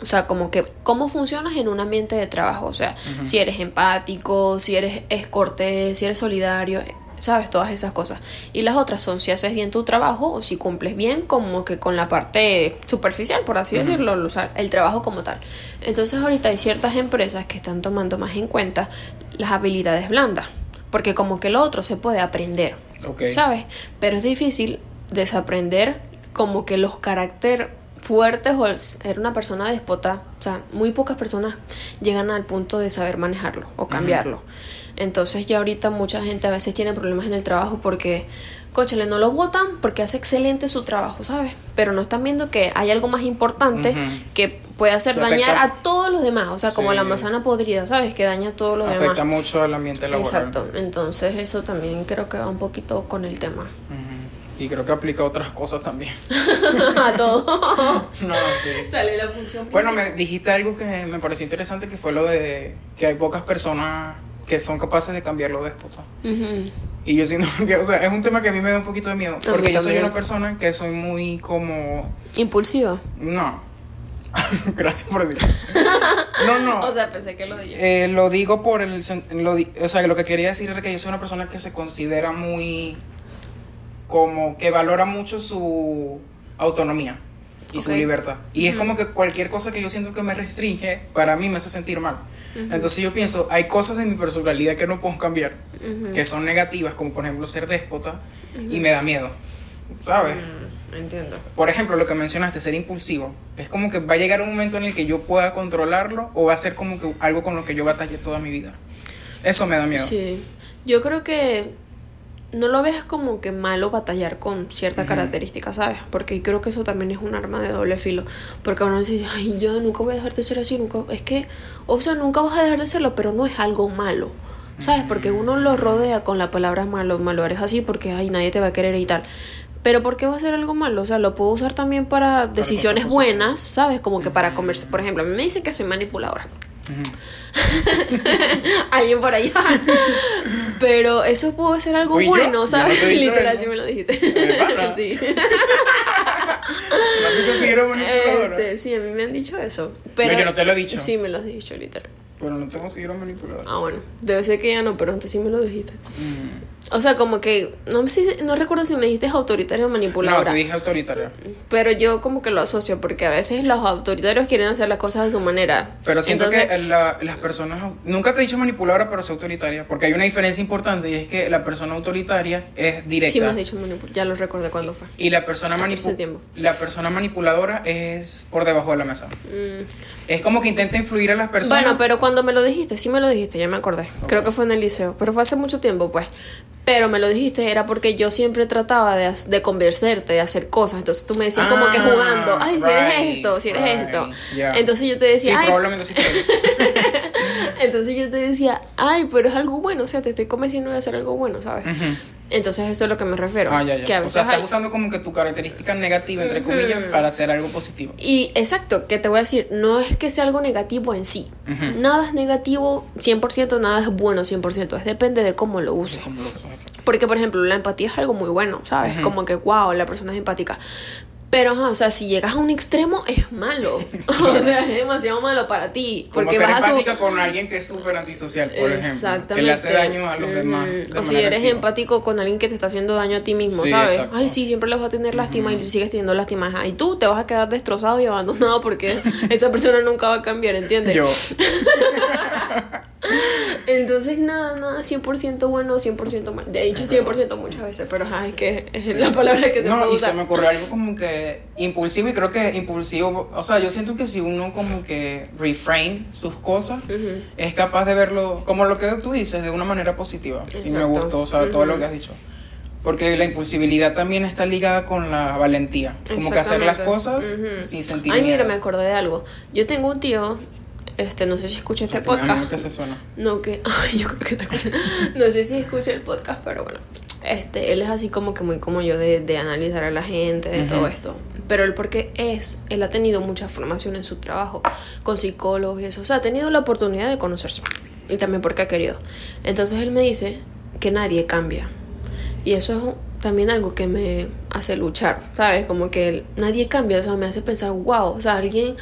o sea, como que cómo funcionas en un ambiente de trabajo. O sea, si eres empático, si eres es cortés, si eres solidario, sabes, todas esas cosas. Y las otras son si haces bien tu trabajo o si cumples bien como que con la parte superficial, por así decirlo, o sea, el trabajo como tal. Entonces ahorita hay ciertas empresas que están tomando más en cuenta las habilidades blandas. porque como que lo otro se puede aprender, ¿sabes? Pero es difícil desaprender como que los caracteres fuertes o ser una persona déspota, o sea, muy pocas personas llegan al punto de saber manejarlo o cambiarlo. Entonces ya ahorita mucha gente a veces tiene problemas en el trabajo porque, conchale, no lo votan porque hace excelente su trabajo, ¿sabes? Pero no están viendo que hay algo más importante que puede hacer Que dañar afecta- a todos los demás, o sea, como la manzana podrida, ¿sabes? Que daña a todos los Afecta demás. mucho al ambiente laboral. Exacto, entonces eso también creo que va un poquito con el tema. Y creo que aplica a otras cosas también. (laughs) a todo. (laughs) no, sí. Sale la función Bueno, principal. me dijiste algo que me pareció interesante, que fue lo de que hay pocas personas que son capaces de cambiar los déspotas. Ujú. Y yo siento (laughs) que, o sea, es un tema que a mí me da un poquito de miedo. Porque yo soy una persona que soy muy como... Impulsiva. No. (laughs) Gracias por decirlo. No, no. (laughs) O sea, pensé que lo dije. Eh, lo digo por el... Lo, o sea, lo que quería decir era que yo soy una persona que se considera muy... Como que valora mucho su autonomía y su libertad. Y es como que cualquier cosa que yo siento que me restringe, para mí me hace sentir mal. Entonces yo pienso, hay cosas de mi personalidad que no puedo cambiar, que son negativas, como por ejemplo ser déspota, y me da miedo. ¿Sabes? Mm, entiendo. Por ejemplo, lo que mencionaste, ser impulsivo. Es como que va a llegar un momento en el que yo pueda controlarlo o va a ser como que algo con lo que yo batallé toda mi vida. Eso me da miedo. Sí. Yo creo que no lo ves como que malo batallar con cierta característica, ¿sabes? Porque creo que eso también es un arma de doble filo. Porque uno dice, ay, yo nunca voy a dejar de ser así, nunca. Es que, o sea, nunca vas a dejar de serlo, pero no es algo malo. ¿Sabes? Porque uno lo rodea con la palabra malo, malo eres así porque, ay, nadie te va a querer y tal. Pero ¿por qué va a ser algo malo? O sea, lo puedo usar también para decisiones buenas, ¿sabes? Como que para conversar. Por ejemplo, a mí me dicen que soy manipuladora. (laughs) Alguien por allá. (laughs) Pero eso puede ser algo bueno, Yo ¿sabes? Literal, sí me lo dijiste. (laughs) Sí. Este, sí, a mí me han dicho eso. No, Pero yo no te lo he dicho. Sí, me lo has dicho, literal. Pero no te considero manipuladora. Ah, bueno. Debe ser que ya no, pero antes sí me lo dijiste. Mm. O sea, como que. No, sé si- no recuerdo si me dijiste autoritaria o No, manipuladora. te dije autoritaria. Pero yo como que lo asocio porque a veces los autoritarios quieren hacer las cosas a su manera. Pero siento Entonces- que la- las personas. Nunca te he dicho manipuladora, pero soy autoritaria. Porque hay una diferencia importante y es que la persona autoritaria es directa. Sí me has dicho manipuladora. Ya lo recordé cuándo fue. Y la persona, manipu- la persona manipuladora es por debajo de la mesa. Mm. Es como que intenta influir a las personas. Bueno, pero cuando me lo dijiste, sí me lo dijiste, ya me acordé. Creo que fue en el liceo, pero fue hace mucho tiempo, pues. Pero me lo dijiste, era porque yo siempre trataba de, de convencerte, de hacer cosas. Entonces tú me decías como que Ah, jugando, ay, si eres esto, si eres right, esto. Entonces yo te Sí, decía, ay, probablemente sí. (laughs) entonces yo te decía, ay, pero es algo bueno, o sea, te estoy convenciendo de hacer algo bueno, ¿sabes? Entonces eso es a lo que me refiero. Ah, ya, ya. Que a o sea, estás hay- usando como que tu característica negativa, entre comillas, para hacer algo positivo. Y exacto, que te voy a decir, no es que sea algo negativo en sí. Nada es negativo 100%, nada es bueno 100%, es depende de cómo lo uses. Como lo que son exacto. Porque, por ejemplo, la empatía es algo muy bueno, ¿sabes? Como que, wow, la persona es empática. Pero, ajá, o sea, si llegas a un extremo es malo. (laughs) o sea, es demasiado malo para ti. Como Porque ser vas a su... empática con alguien que es súper antisocial, por ejemplo. Exactamente. Que le hace daño a los demás. de O si eres activa. empático con alguien que te está haciendo daño a ti mismo, Sí, ¿sabes? exacto. Ay, sí, siempre le vas a tener lástima y sigues teniendo lástima. Ajá, Y tú te vas a quedar destrozado y abandonado porque (laughs) esa persona nunca va a cambiar, ¿entiendes? Yo. (laughs) Entonces, nada, nada, 100% bueno, 100% mal. He dicho 100% muchas veces, pero ajá, es que es la palabra que se No, puede y se me ocurrió algo como que impulsivo y creo que impulsivo, o sea, yo siento que si uno como que reframe sus cosas, es capaz de verlo, como lo que tú dices, de una manera positiva. Y me Exacto. gustó, o sea, todo lo que has dicho. Porque la impulsibilidad también está ligada con la valentía. Como que hacer las cosas Ujú. sin sentir Ay, miedo. mira, me acordé de algo. Yo tengo un tío, este, no sé si escucha este podcast. que se suena. No, que. (laughs) Ay, yo creo que está escuchando. No sé si escucha el podcast, pero bueno. Este, él es así como que muy como yo de, de analizar a la gente, de todo esto. Pero él porque es, él ha tenido mucha formación en su trabajo, con psicólogos y eso. O sea, ha tenido la oportunidad de conocerse. Y también porque ha querido. Entonces él me dice que nadie cambia. Y eso es también algo que me hace luchar, ¿sabes? Como que nadie cambia, o sea, me hace pensar, wow, o sea, alguien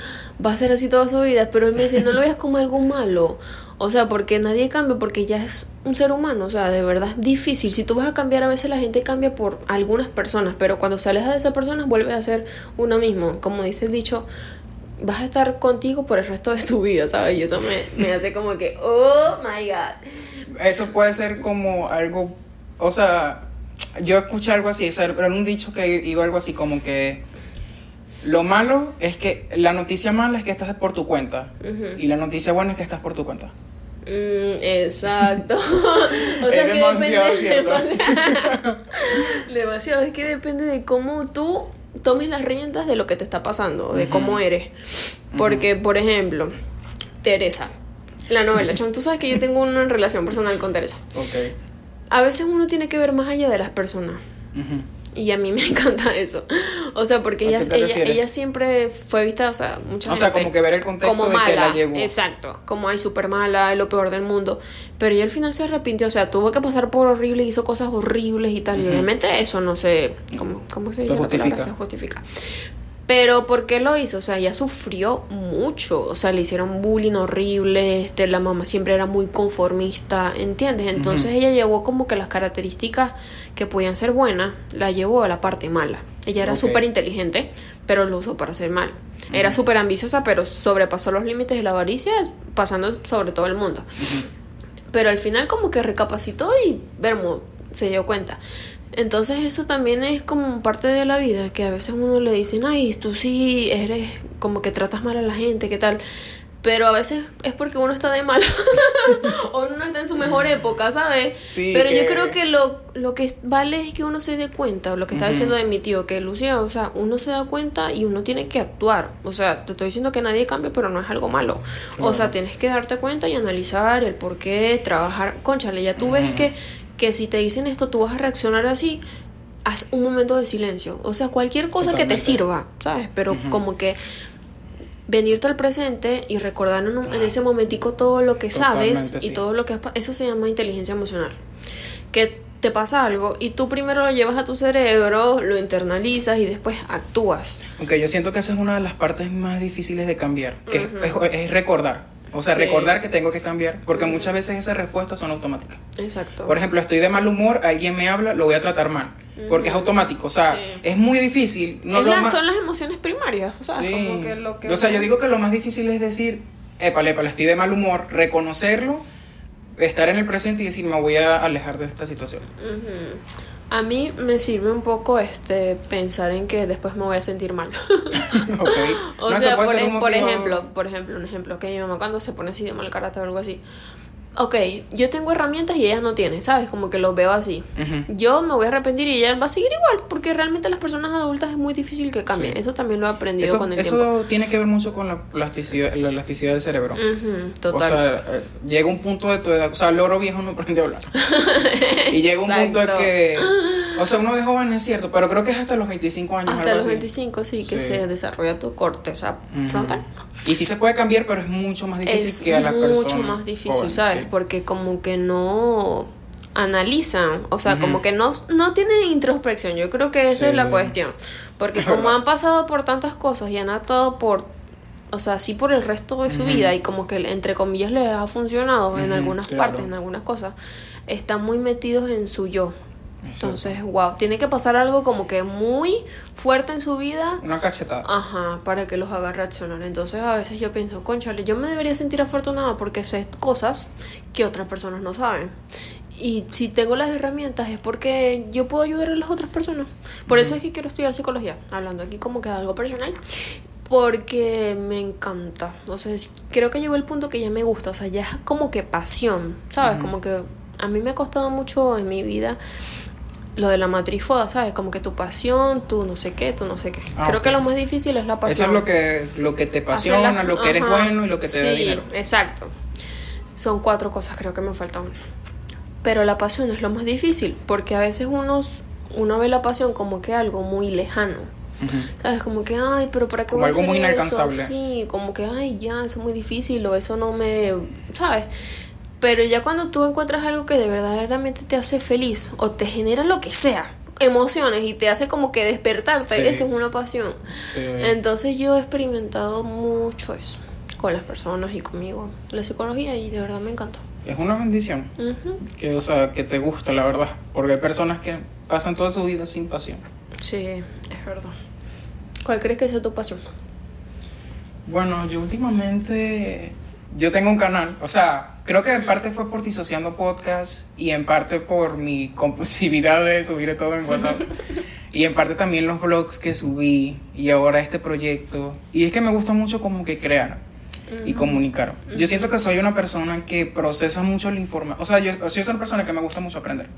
va a ser así toda su vida, pero él me dice, no lo veas como algo malo. O sea, porque nadie cambia, porque ya es un ser humano, o sea, de verdad es difícil. Si tú vas a cambiar, a veces la gente cambia por algunas personas, pero cuando se aleja de esas personas, vuelve a ser uno mismo. Como dice el dicho, vas a estar contigo por el resto de tu vida, ¿sabes? Y eso me, me hace como que, oh my god. eso puede ser como algo, o sea, yo escuché algo así, o sea, era un dicho que iba algo así como que lo malo es que la noticia mala es que estás por tu cuenta y la noticia buena es que estás por tu cuenta. Mm, exacto. (laughs) o sea, es que demasiado depende demasiado, (laughs) demasiado, es que depende de cómo tú tomes las riendas de lo que te está pasando, de cómo eres. Porque, por ejemplo, Teresa, la novela, tú sabes que yo tengo una relación personal con Teresa. Ok. A veces uno tiene que ver más allá de las personas. Y a mí me (laughs) encanta eso. O sea, porque ella, ella, ella, siempre fue vista, o sea, muchas O sea, como que ver el contexto de que la llevó. Exacto, como hay súper mala, lo peor del mundo. Pero ella al final se arrepintió, o sea, tuvo que pasar por horrible, hizo cosas horribles y tal. Y obviamente eso no se. ¿Cómo, cómo se dice? Se justifica. se justifica. Pero ¿por qué lo hizo? O sea, ella sufrió mucho. O sea, le hicieron bullying horrible. Este, la mamá siempre era muy conformista, ¿entiendes? Entonces ella llevó como que las características que podían ser buenas, la llevó a la parte mala. Ella era súper inteligente, pero lo usó para hacer mal. Era súper ambiciosa, pero sobrepasó los límites de la avaricia, pasando sobre todo el mundo. Pero al final como que recapacitó y Vermo se dio cuenta. Entonces eso también es como parte de la vida, que a veces uno le dicen, ay, tú sí eres como que tratas mal a la gente, ¿qué tal? Pero a veces es porque uno está de mal (laughs) o uno no está en su mejor época, ¿sabes? Pero yo creo que lo, lo que vale es que uno se dé cuenta, lo que estaba diciendo de mi tío, que Lucía, o sea, uno se da cuenta y uno tiene que actuar. O sea, te estoy diciendo que nadie cambia, pero no es algo malo. O sea, tienes que darte cuenta y analizar el por qué, trabajar. Conchale, ya tú ves que que si te dicen esto tú vas a reaccionar así, haz un momento de silencio. O sea, cualquier cosa que te sirva, ¿sabes? Pero como que venirte al presente y recordar en, en ese momentico todo lo que sabes y todo lo que... Eso se llama inteligencia emocional. Que te pasa algo y tú primero lo llevas a tu cerebro, lo internalizas y después actúas. Aunque yo siento que esa es una de las partes más difíciles de cambiar, que es recordar. O sea, recordar que tengo que cambiar, porque muchas veces esas respuestas son automáticas. Exacto. Por ejemplo, estoy de mal humor, alguien me habla, lo voy a tratar mal, porque es automático. O sea, es muy difícil. No Son las emociones primarias. O sea, como que lo que o sea, yo digo que lo más difícil es decir, épale, épale, estoy de mal humor, reconocerlo, estar en el presente y decir, me voy a alejar de esta situación. A mí me sirve un poco este pensar en que después me voy a sentir mal. (laughs) (laughs) O sea, por, por, ejemplo, por ejemplo, un ejemplo, que mi mamá cuando se pone así de mal carácter o algo así, ok, yo tengo herramientas y ella no tiene, ¿sabes? Como que lo veo así. Yo me voy a arrepentir y ella va a seguir igual, porque realmente las personas adultas es muy difícil que cambien. Eso también lo he aprendido con el tiempo. Eso tiene que ver mucho con la elasticidad, la elasticidad del cerebro. total. O sea, eh, llega un punto de tu edad, o sea, el loro viejo no aprende a hablar. (laughs) y llega un punto de que, o sea, uno de joven es cierto, pero creo que es hasta los 25 años. Hasta los 25, sí, que se desarrolla tu corteza frontal. Y sí se puede cambiar, pero es mucho más difícil que a las personas. Mucho más difícil, ¿sabes? Porque como que no analizan, o sea, como que no, no tienen introspección. Yo creo que esa es la cuestión. Porque como han pasado por tantas cosas y han actuado por, o sea, sí por el resto de su vida y como que entre comillas les ha funcionado en algunas partes, en algunas cosas, están muy metidos en su yo. Entonces, wow, tiene que pasar algo como que muy fuerte en su vida. Una cachetada. Ajá, para que los haga reaccionar. Entonces, a veces yo pienso, conchale, yo me debería sentir afortunada porque sé cosas que otras personas no saben. Y si tengo las herramientas es porque yo puedo ayudar a las otras personas. Por eso es que quiero estudiar psicología, hablando aquí como que de algo personal. Porque me encanta. O sea, creo que llegó el punto que ya me gusta. O sea, ya es como que pasión, ¿sabes? Como que a mí me ha costado mucho en mi vida lo de la matrifoda, ¿sabes? Como que tu pasión, tú no sé qué, tú no sé qué. Ah, Creo que lo más difícil es la pasión. Eso es lo que, lo que te apasiona, lo que eres bueno y lo que te da dinero. exacto. Son cuatro cosas, creo que me falta una. Pero la pasión es lo más difícil, porque a veces uno, uno ve la pasión como que algo muy lejano. ¿Sabes? Como que, ay, pero ¿para qué como voy algo a hacer muy inalcanzable. Eso? Sí, como que, ay, ya, eso es muy difícil o eso no me. ¿Sabes? Pero ya cuando tú encuentras algo que de verdaderamente te hace feliz o te genera lo que sea, emociones y te hace como que despertarte, eso es una pasión. Entonces yo he experimentado mucho eso con las personas y conmigo, la psicología y de verdad me encanta. Es una bendición. Que o sea, que te gusta, la verdad, porque hay personas que pasan toda su vida sin pasión. Sí, es verdad. ¿Cuál crees que sea tu pasión? Bueno, yo últimamente yo tengo un canal, o sea, creo que en parte fue por disociando podcast y en parte por mi compulsividad de subir todo en WhatsApp. y en parte también los blogs que subí y ahora este proyecto. Y es que me gusta mucho como que crear y comunicar. Yo siento que soy una persona que procesa mucho la información. O sea, yo, soy una persona que me gusta mucho aprender.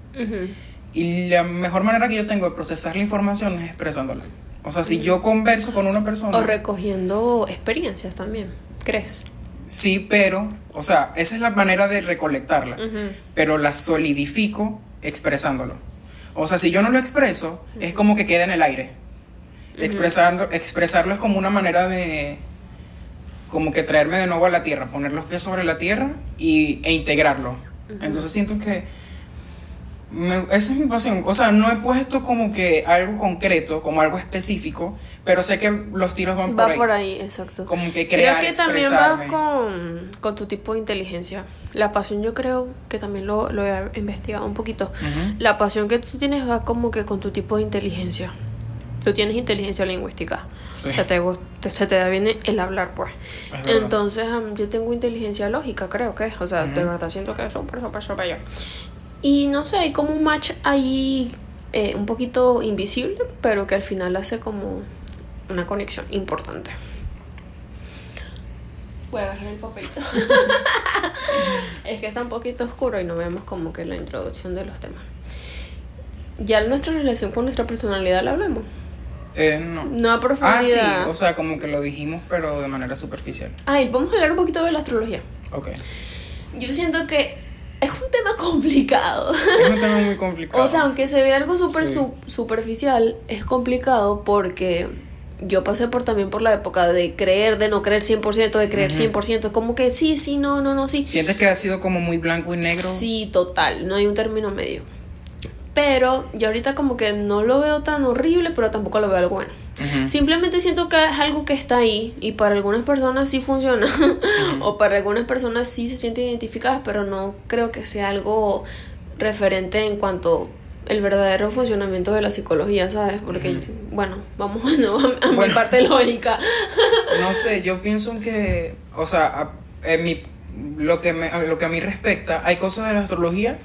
Y la mejor manera que yo tengo de procesar la información es expresándola. O sea, si yo converso con una persona... O recogiendo experiencias también, ¿crees? Sí, pero, o sea, esa es la manera de recolectarla, pero la solidifico expresándolo. O sea, si yo no lo expreso, es como que queda en el aire. Expresarlo, expresarlo es como una manera de, como que traerme de nuevo a la tierra, poner los pies sobre la tierra y, e integrarlo. Entonces siento que esa es mi pasión. O sea, no he puesto como que algo concreto, como algo específico, pero sé que los tiros van por ahí. Va por ahí, exacto. Como que crear, Creo que también va con, con, tu tipo de inteligencia. La pasión yo creo que también lo, lo he investigado un poquito. La pasión que tú tienes va como que con tu tipo de inteligencia. Tú tienes inteligencia lingüística. O sea, te, se te da bien el hablar, pues. Entonces, yo tengo inteligencia lógica, creo que. O sea, de verdad siento que es súper, súper, súper yo. Y no sé, hay como un match ahí eh, un poquito invisible, pero que al final hace como una conexión importante. Voy a agarrar el papelito. (laughs) es que está un poquito oscuro y no vemos como que la introducción de los temas. ¿Ya nuestra relación con nuestra personalidad la hablamos? Eh, no. No a profundidad. Ah, sí, o sea, como que lo dijimos, pero de manera superficial. Ay, vamos a hablar un poquito de la astrología. Ok. Yo siento que es un tema complicado. Es un tema muy (laughs) complicado. o sea, aunque se ve algo súper superficial, es complicado porque yo pasé por también por la época de creer, de no creer 100%, de creer 100%, como que sí, sí, no, no, no, sí. ¿Sientes que ha sido como muy blanco y negro? Sí, total, no hay un término medio. Pero yo ahorita como que no lo veo tan horrible, pero tampoco lo veo algo bueno. Simplemente siento que es algo que está ahí y para algunas personas sí funciona (laughs) o para algunas personas sí se sienten identificadas, pero no creo que sea algo referente en cuanto el verdadero funcionamiento de la psicología, ¿sabes? Porque, bueno, vamos (laughs) a, mi parte lógica. (laughs) no sé, yo pienso que, o sea, en mi, lo, que me, lo que a mí respecta, hay cosas de la astrología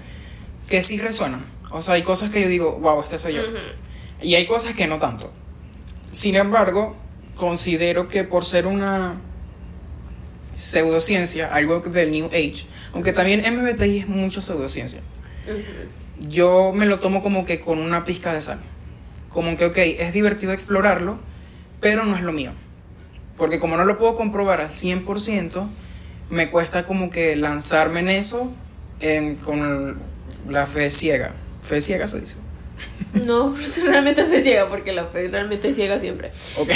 que sí resuenan. O sea, hay cosas que yo digo, wow, este soy yo. Y hay cosas que no tanto. Sin embargo, considero que por ser una pseudociencia, algo del New Age, aunque también MBTI es mucho pseudociencia, yo me lo tomo como que con una pizca de sal. Como que, ok, es divertido explorarlo, pero no es lo mío. Porque como no lo puedo comprobar al 100%, me cuesta como que lanzarme en eso con la fe ciega. Fe ciega se dice. No, (laughs) realmente fe ciega, porque la fe realmente es ciega siempre. Ok.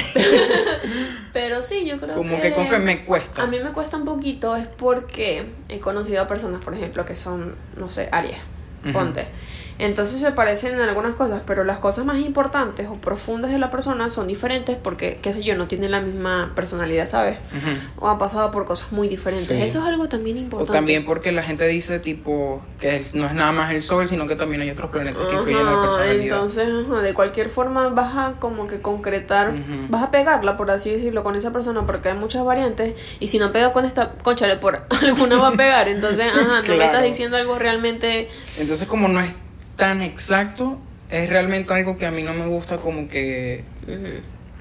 (laughs) Pero sí, yo creo que. Como que con fe me cuesta. A mí me cuesta un poquito, es porque he conocido a personas, por ejemplo, que son, no sé, Aries. Ponte. Entonces se parecen en algunas cosas, pero las cosas más importantes o profundas de la persona son diferentes porque, qué sé yo, no tienen la misma personalidad, ¿sabes? O han pasado por cosas muy diferentes. Eso es algo también importante. O también porque la gente dice, tipo, que no es nada más el Sol, sino que también hay otros planetas que influyen en la personalidad. Entonces, de cualquier forma vas a como que concretar, vas a pegarla, por así decirlo, con esa persona porque hay muchas variantes y si no pega con esta, conchale, por (laughs) alguna va a pegar. Entonces, ajá, no me estás diciendo algo realmente... Entonces, como no es tan exacto, es realmente algo que a mí no me gusta como que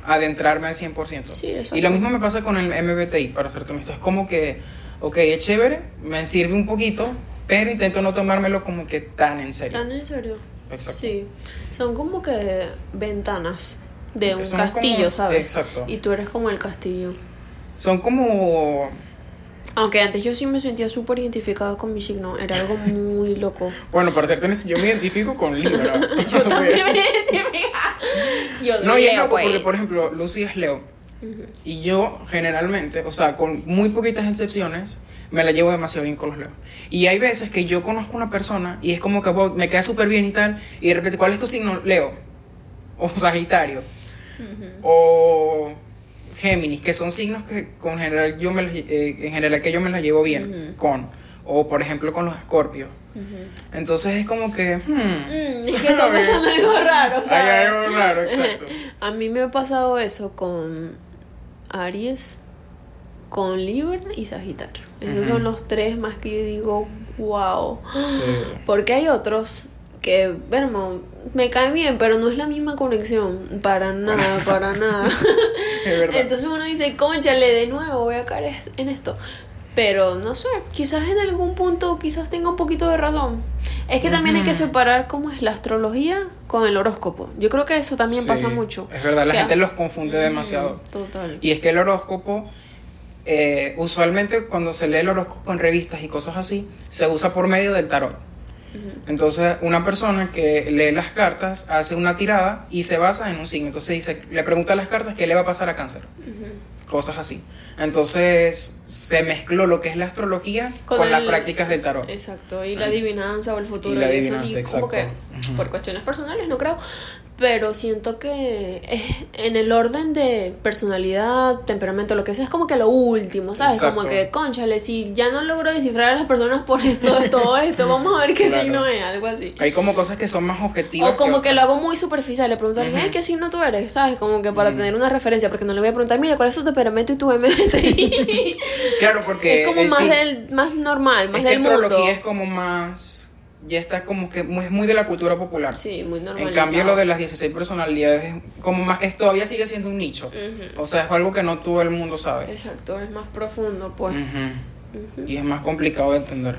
adentrarme al 100%. y lo mismo me pasa con el MBTI, para serte honesto. Es como que, ok, es chévere, me sirve un poquito, pero intento no tomármelo como que tan en serio. Tan en serio. Exacto. Sí, son como que ventanas de un castillo, ¿sabes? Exacto. Y tú eres como el castillo. Son como aunque antes yo sí me sentía súper identificado con mi signo, era algo muy loco. (laughs) Bueno, para serte honesto, yo me identifico con Libra. (laughs) (laughs) yo también me identifico. Yo no, y es loco porque, pues. por ejemplo, Lucy es Leo. Y yo, generalmente, o sea, con muy poquitas excepciones, me la llevo demasiado bien con los Leos. Y hay veces que yo conozco una persona y es como que me queda súper bien y tal, y de repente, ¿cuál es tu signo? Leo. O Sagitario. O Géminis, que son signos que con general yo me eh, en general que yo me las llevo bien con o por ejemplo con los escorpios. Entonces es como que hmm, mm, es (laughs) que está pasando algo raro, Hay algo raro, exacto. (laughs) A mí me ha pasado eso con Aries, con Libra y Sagitario. Esos son los tres más que yo digo, wow. Sí. (gasps) Porque hay otros que, bueno, me caen bien, pero no es la misma conexión. Para nada, para nada. (laughs) Es verdad. Entonces uno dice, conchale, de nuevo voy a caer en esto. Pero no sé, quizás en algún punto, quizás tenga un poquito de razón. Es que también hay que separar cómo es la astrología con el horóscopo. Yo creo que eso también Sí, pasa mucho. Es verdad, la gente los confunde demasiado. Total. Y es que el horóscopo, eh, usualmente cuando se lee el horóscopo en revistas y cosas así, se usa por medio del tarot. Entonces, una persona que lee las cartas hace una tirada y se basa en un signo. Entonces dice, le pregunta a las cartas qué le va a pasar a cáncer. Cosas así. Entonces se mezcló lo que es la astrología con, Con las prácticas del tarot. Exacto, y la adivinanza o el futuro. Y la y eso sí, como que exacto. por cuestiones personales, no creo. Pero siento que es- en el orden de personalidad, temperamento, lo que sea, es como que lo último, ¿sabes? Como que, conchale, si ya no logro descifrar a las personas por esto, (laughs) todo esto, vamos a ver qué Claro. signo es, algo así. Hay como cosas que son más objetivas. O como que lo hago muy superficial, le pregunto a alguien, "Ay, ¿qué signo tú eres? ¿Sabes? Como que para tener una referencia, porque no le voy a preguntar, mira, ¿cuál es tu temperamento y tu MBTI? (laughs) Claro, porque (laughs) es como el más del, más normal, más es que del mundo. astrología es como más. Ya está como que muy, es muy de la cultura popular. Sí, muy normal. En cambio, lo de las 16 personalidades es como más, es, todavía sigue siendo un nicho. O sea, es algo que no todo el mundo sabe. Exacto, es más profundo, pues. Y es más complicado de entender.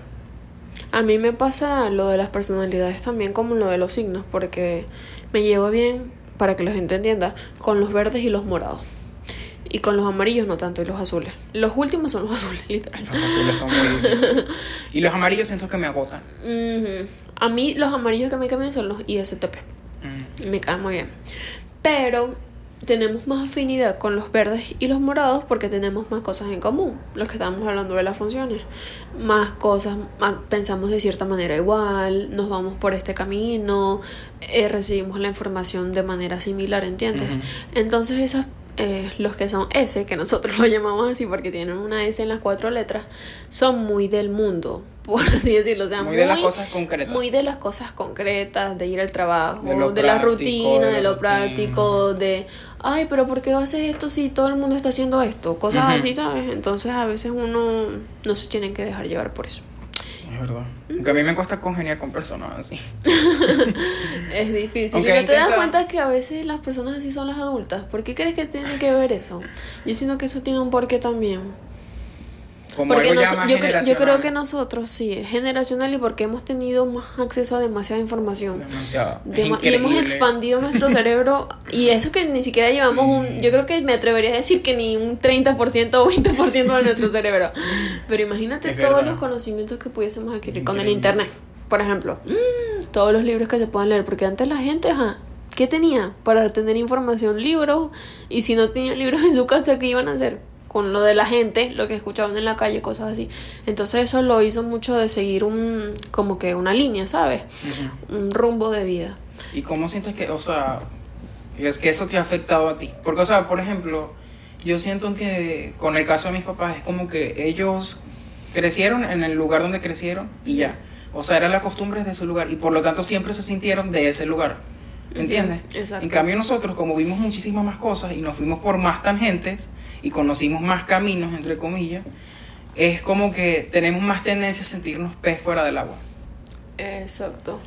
A mí me pasa lo de las personalidades también como lo de los signos, porque me llevo bien, para que la gente entienda, con los verdes y los morados. Y con los amarillos no tanto, y los azules. Los últimos son los azules, (laughs) literal. Los azules son muy difíciles. (laughs) Y los amarillos siento que me agotan. A mí los amarillos que me cambian son los ISTP. Mm. Me caen muy bien. Pero tenemos más afinidad con los verdes y los morados porque tenemos más cosas en común. Los que estamos hablando de las funciones. Más cosas, más- pensamos de cierta manera igual, nos vamos por este camino, eh, recibimos la información de manera similar, ¿entiendes? Entonces esas... eh, los que son S, que nosotros (laughs) lo llamamos así porque tienen una S en las cuatro letras, son muy del mundo, (laughs) por así decirlo. O sea, Muy de las cosas concretas. Muy de las cosas concretas, de ir al trabajo, De la rutina, de lo práctico, de, ay, pero ¿por qué haces esto si todo el mundo está haciendo esto? Cosas así, ¿sabes? Entonces a veces uno no se tiene que dejar llevar por eso. Es verdad. Aunque a mí me cuesta congeniar con personas así. (laughs) Es difícil. Aunque y no te das cuenta que a veces las personas así son las adultas. ¿Por qué crees que tiene que ver eso? Yo siento que eso tiene un porqué también. Como Porque algo ya nos- más yo, cre- yo creo que nosotros sí, es generacional y porque hemos tenido más acceso a demasiada información. Demasiado. Dema- y hemos expandido nuestro (laughs) cerebro y eso que ni siquiera llevamos un, yo creo que me atrevería a decir que ni un 30% o 20% de nuestro (laughs) cerebro. Pero imagínate Es todos verdad. los conocimientos que pudiésemos adquirir con el internet, por ejemplo. Mm, todos los libros que se puedan leer, porque antes la gente, ajá, ¿qué tenía para tener información? Libros, y si no tenía libros en su casa, ¿qué iban a hacer? Con lo de la gente, lo que escuchaban en la calle, cosas así. Entonces eso lo hizo mucho de seguir un, como que una línea, ¿sabes? Un rumbo de vida. ¿Y cómo sientes que, o sea, es que eso te ha afectado a ti? Porque, o sea, por ejemplo, yo siento que con el caso de mis papás es como que ellos crecieron en el lugar donde crecieron y ya. O sea, eran las costumbres de su lugar y por lo tanto siempre se sintieron de ese lugar. ¿Me entiendes? exacto. En cambio nosotros, como vimos muchísimas más cosas y nos fuimos por más tangentes y conocimos más caminos, entre comillas, es como que tenemos más tendencia a sentirnos pez fuera del agua. Exacto.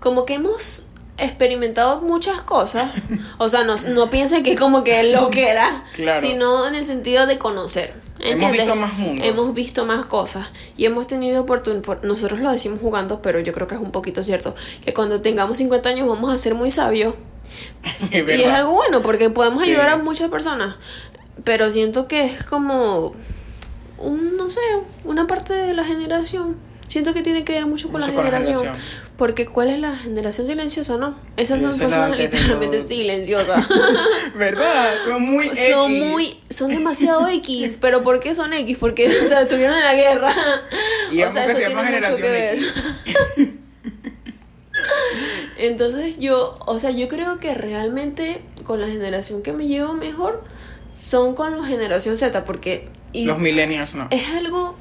Como que hemos experimentado muchas cosas. O sea, no, no piensen que como que es lo que era, (laughs) Claro. sino en el sentido de conocer. Hemos visto más mundo. Hemos visto más cosas y hemos tenido oportunidad. Nosotros lo decimos jugando, pero yo creo que es un poquito cierto. Que cuando tengamos 50 años vamos a ser muy sabios. (laughs) Es Y es algo bueno porque podemos Sí. ayudar a muchas personas. Pero siento que es como un, no sé, una parte de la generación. Siento que tiene que ver mucho con, Mucho la, con la generación, generación. Porque ¿cuál es la generación silenciosa, no? Esas son personas literalmente tengo- (laughs) silenciosas. (laughs) ¿Verdad? Son muy (laughs) son muy, son demasiado X. ¿Pero por qué son X? Porque, o sea, estuvieron en la guerra. Y o sea, que eso se tiene mucho que ver. Entonces yo, o sea, yo creo que realmente con la generación que me llevo mejor son con la generación Z, porque y Los millennials no. es algo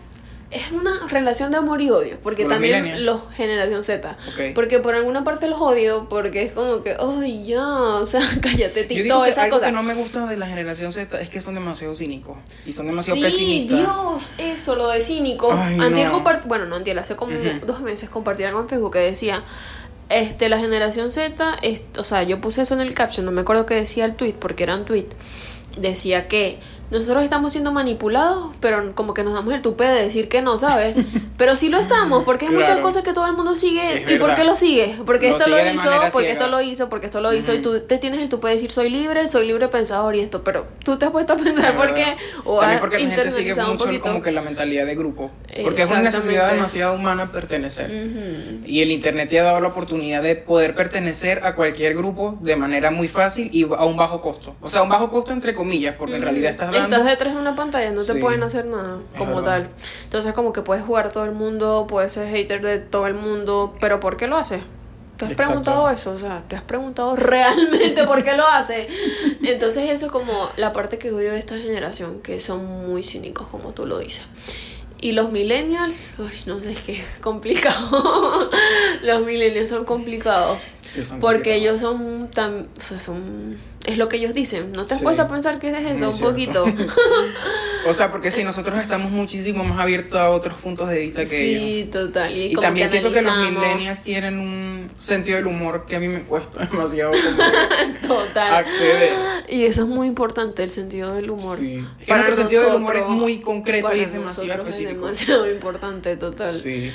es una relación de amor y odio, porque también los generación Z, porque por alguna parte los odio, porque es como que, ay ya, o sea, (laughs) cállate, TikTok, esa algo cosa. que no me gusta de la generación Z es que son demasiado cínicos y son demasiado sí, pesimistas. Dios, eso, lo de cínico. Ay, Antier no. bueno, no antier, hace como dos meses compartí algo en Facebook que decía, este, la generación Z, es, o sea, yo puse eso en el caption, no me acuerdo qué decía el tweet, porque era un tweet, decía que nosotros estamos siendo manipulados, pero como que nos damos el tupe de decir que no, ¿sabes? Pero sí lo estamos, porque hay muchas Claro. cosas que todo el mundo sigue. Es ¿Y por qué lo sigue? Porque Lo esto lo sigue de hizo, porque esto lo hizo, porque esto lo hizo, y tú te tienes el tupe de decir soy libre, soy libre pensador y esto, pero tú te has puesto a pensar por qué, o También porque la gente sigue mucho como que la mentalidad de grupo. Porque es una necesidad demasiado humana pertenecer. Y el internet te ha dado la oportunidad de poder pertenecer a cualquier grupo de manera muy fácil y a un bajo costo. O sea, un bajo costo entre comillas, porque en realidad estás Estás detrás de una pantalla, no te Sí. pueden hacer nada como tal. Entonces como que puedes jugar a todo el mundo, puedes ser hater de todo el mundo, pero ¿por qué lo haces? ¿Te has Exacto. preguntado eso? O sea, ¿te has preguntado (laughs) realmente por qué lo hace? Entonces eso es como la parte que odio de esta generación, que son muy cínicos, como tú lo dices. Y los millennials, uy, no sé, es que complicado. (laughs) los millennials son complicados. Sí, son Porque complicados. ellos son tan. O sea, son. Es lo que ellos dicen. ¿No te has Sí. puesto a pensar qué es eso? Muy un cierto. poquito. (laughs) O sea, porque si nosotros estamos muchísimo más abiertos a otros puntos de vista que ellos. sí, total. Y, Y como también siento que los millennials tienen un sentido del humor que a mí me cuesta (laughs) demasiado como (laughs) Total. acceder. Y eso es muy importante, el sentido del humor. Sí. Que nuestro sentido del humor es muy concreto para y es demasiado específico. Es demasiado importante, total. Sí.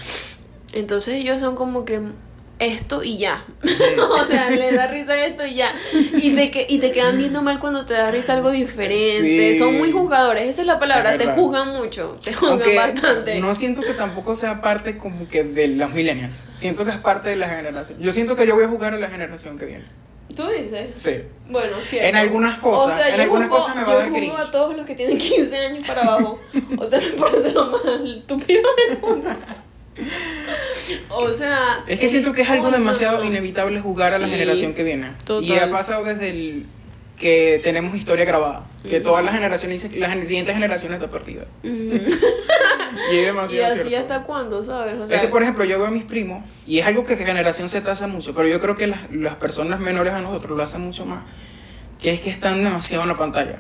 Entonces ellos son como que esto y ya. (laughs) o sea, le da risa esto y ya. Y te, que- y te quedan viendo mal cuando te da risa algo diferente. Sí. Son muy juzgadores, esa es la palabra. Es te juzgan mucho, te juzgan Aunque bastante. no siento que tampoco sea parte como que de los millennials. Siento que es parte de la generación. Yo siento que yo voy a jugar a la generación que viene. ¿Tú dices? Sí. Bueno, cierto. En algunas cosas, en yo algunas juzgo- cosas me va a yo dar juzgo cringe. a todos los que tienen 15 años para abajo. O sea, (laughs) me parece lo más estúpido del mundo. O sea. Es que siento que es algo demasiado inevitable jugar a la generación que viene. total. Y ha pasado desde el que tenemos historia grabada. Que todas las generaciones dicen que la siguiente generación está perdida. (laughs) (laughs) y es ¿Y demasiado así cierto. hasta cuándo, sabes? O sea, es que, por ejemplo, yo veo a mis primos, y es algo que generación Z hace mucho, pero yo creo que las, las personas menores a nosotros lo hacen mucho más, que es que están demasiado en la pantalla.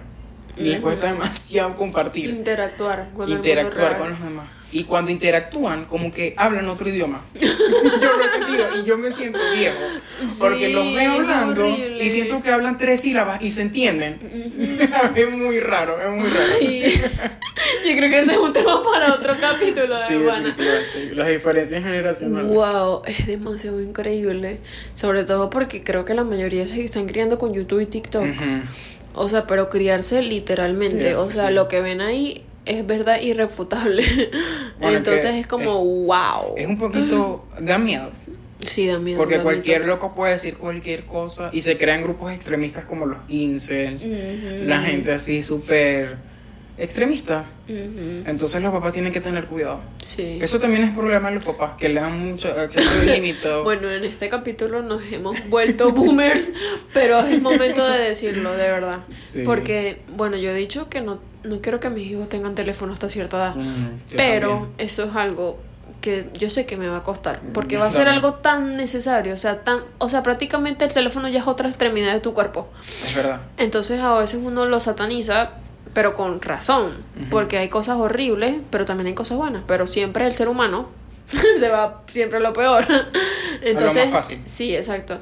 Y les cuesta demasiado compartir, interactuar con interactuar con los demás. Y cuando interactúan, como que hablan otro idioma. (laughs) yo lo he sentido y yo me siento viejo. Porque los veo hablando horrible. y siento que hablan tres sílabas y se entienden. (laughs) es muy raro, es muy raro. Y- (laughs) yo creo que ese es un tema para otro capítulo de Sí, Juana. Las diferencias generacionales. Wow, es demasiado increíble. Sobre todo porque creo que la mayoría se están criando con YouTube y TikTok. O sea, pero criarse literalmente. o sea, sí. lo que ven ahí es verdad irrefutable. (laughs) Bueno, Entonces es como, wow. Es un poquito, da miedo. Sí, da miedo. Porque da cualquier miedo. loco puede decir cualquier cosa y se crean grupos extremistas como los incels, la gente así súper extremista. Entonces los papás tienen que tener cuidado. Sí. Eso también es problema de los papás, que le dan mucho acceso ilimitado. (laughs) Bueno, en este capítulo nos hemos vuelto (laughs) boomers, pero es momento de decirlo, de verdad. Sí. Porque, bueno, yo he dicho que no, no quiero que mis hijos tengan teléfono hasta cierta edad, Mm, pero también. eso es algo que yo sé que me va a costar, porque va a ser algo tan necesario, o sea, tan, o sea, prácticamente el teléfono ya es otra extremidad de tu cuerpo. Es verdad. Entonces a veces uno lo sataniza, pero con razón, porque hay cosas horribles, pero también hay cosas buenas, pero siempre el ser humano (laughs) se va siempre a lo peor. (laughs) Entonces, fácil. sí, exacto.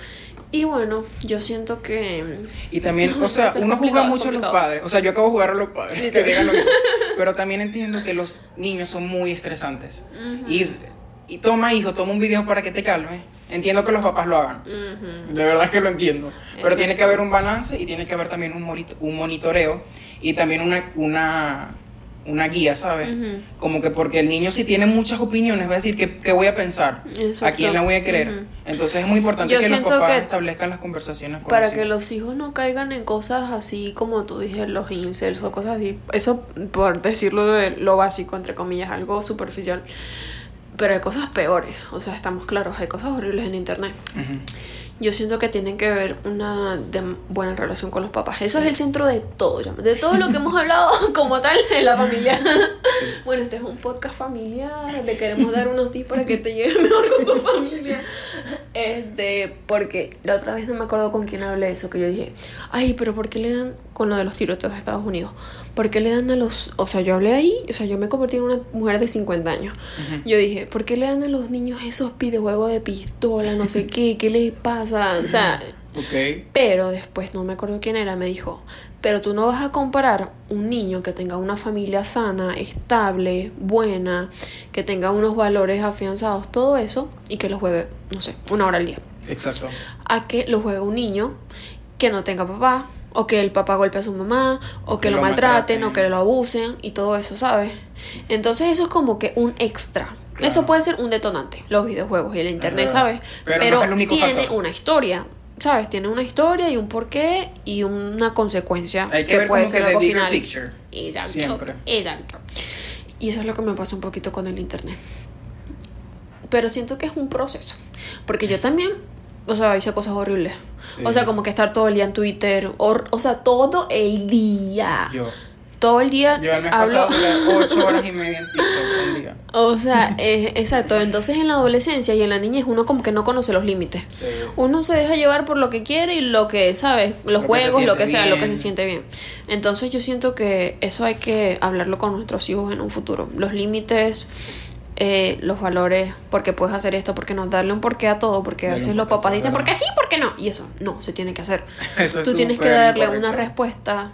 Y bueno, yo siento que Y también, (laughs) o sea, uno es mucho a los padres. O sea, yo acabo de jugar a los padres. que lo mismo. Pero también entiendo que los niños son muy estresantes. y, y toma, hijo, toma un video para que te calmes. Entiendo que los papás lo hagan. De verdad que lo entiendo. Pero tiene que haber un balance y tiene que haber también un, un monitoreo y también una, una, una guía, ¿sabes? Como que porque el niño si tiene muchas opiniones va a decir que, que voy a pensar, a quién la voy a creer. Entonces es muy importante Yo que los papás que establezcan las conversaciones con para los que hijos. los hijos no caigan en cosas así como tú dices, los incels o cosas así, eso por decirlo de lo básico, entre comillas, algo superficial. Pero hay cosas peores, o sea, estamos claros, hay cosas horribles en internet. Yo siento que tienen que ver una de- buena relación con los papás. Eso es el centro de todo, ya, de todo lo que hemos hablado (laughs) como tal en la familia. (laughs) Bueno, este es un podcast familiar, le queremos dar unos tips para que te lleves mejor con tu familia. Este, porque la otra vez no me acuerdo con quién hablé eso, que yo dije, ay, pero ¿por qué le dan con lo de los tiroteos de Estados Unidos? ¿Por qué le dan a los, o sea, yo hablé ahí, o sea, yo me convertí en una mujer de 50 años. Yo dije, ¿por qué le dan a los niños esos videojuegos de pistola, no sé qué, qué les pasa? O sea, Ok. pero después no me acuerdo quién era, me dijo, pero tú no vas a comparar un niño que tenga una familia sana, estable, buena, que tenga unos valores afianzados, todo eso, y que lo juegue, no sé, una hora al día, Exacto. a que lo juegue un niño que no tenga papá, o que el papá golpee a su mamá, o que, Que lo, lo maltraten, maltraten. o que lo abusen, y todo eso, ¿sabes? Entonces eso es como que un extra. Claro. Eso puede ser un detonante, los videojuegos y el internet. ¿sabes? Pero no tiene factor. una historia, ¿sabes? Tiene una historia y un porqué y una consecuencia Hay que ver puede como ser que algo final. picture. Exacto. Siempre. Exacto. Y eso es lo que me pasa un poquito con el internet. Pero siento que es un proceso. Porque yo también, o sea, hice cosas horribles. Sí. O sea, como que estar todo el día en Twitter. O, o sea, todo el día. Yo. Todo el día Yo el mes hablo. pasado duré 8 (laughs) horas y media en TikTok un día. O sea, exacto. Entonces en la adolescencia y en la niñez uno como que no conoce los límites. Sí. Uno se deja llevar por lo que quiere y lo que, ¿sabes? Los Lo que se juegos, lo que sea, lo que se siente bien. Entonces yo siento que eso hay que hablarlo con nuestros hijos en un futuro. Los límites, eh, los valores, porque puedes hacer esto, porque no, darle un porqué a todo, porque a veces los papás dicen, ¿por qué sí, por qué no? Y eso no, se tiene que hacer. (laughs) Eso es Tú tienes que darle una respuesta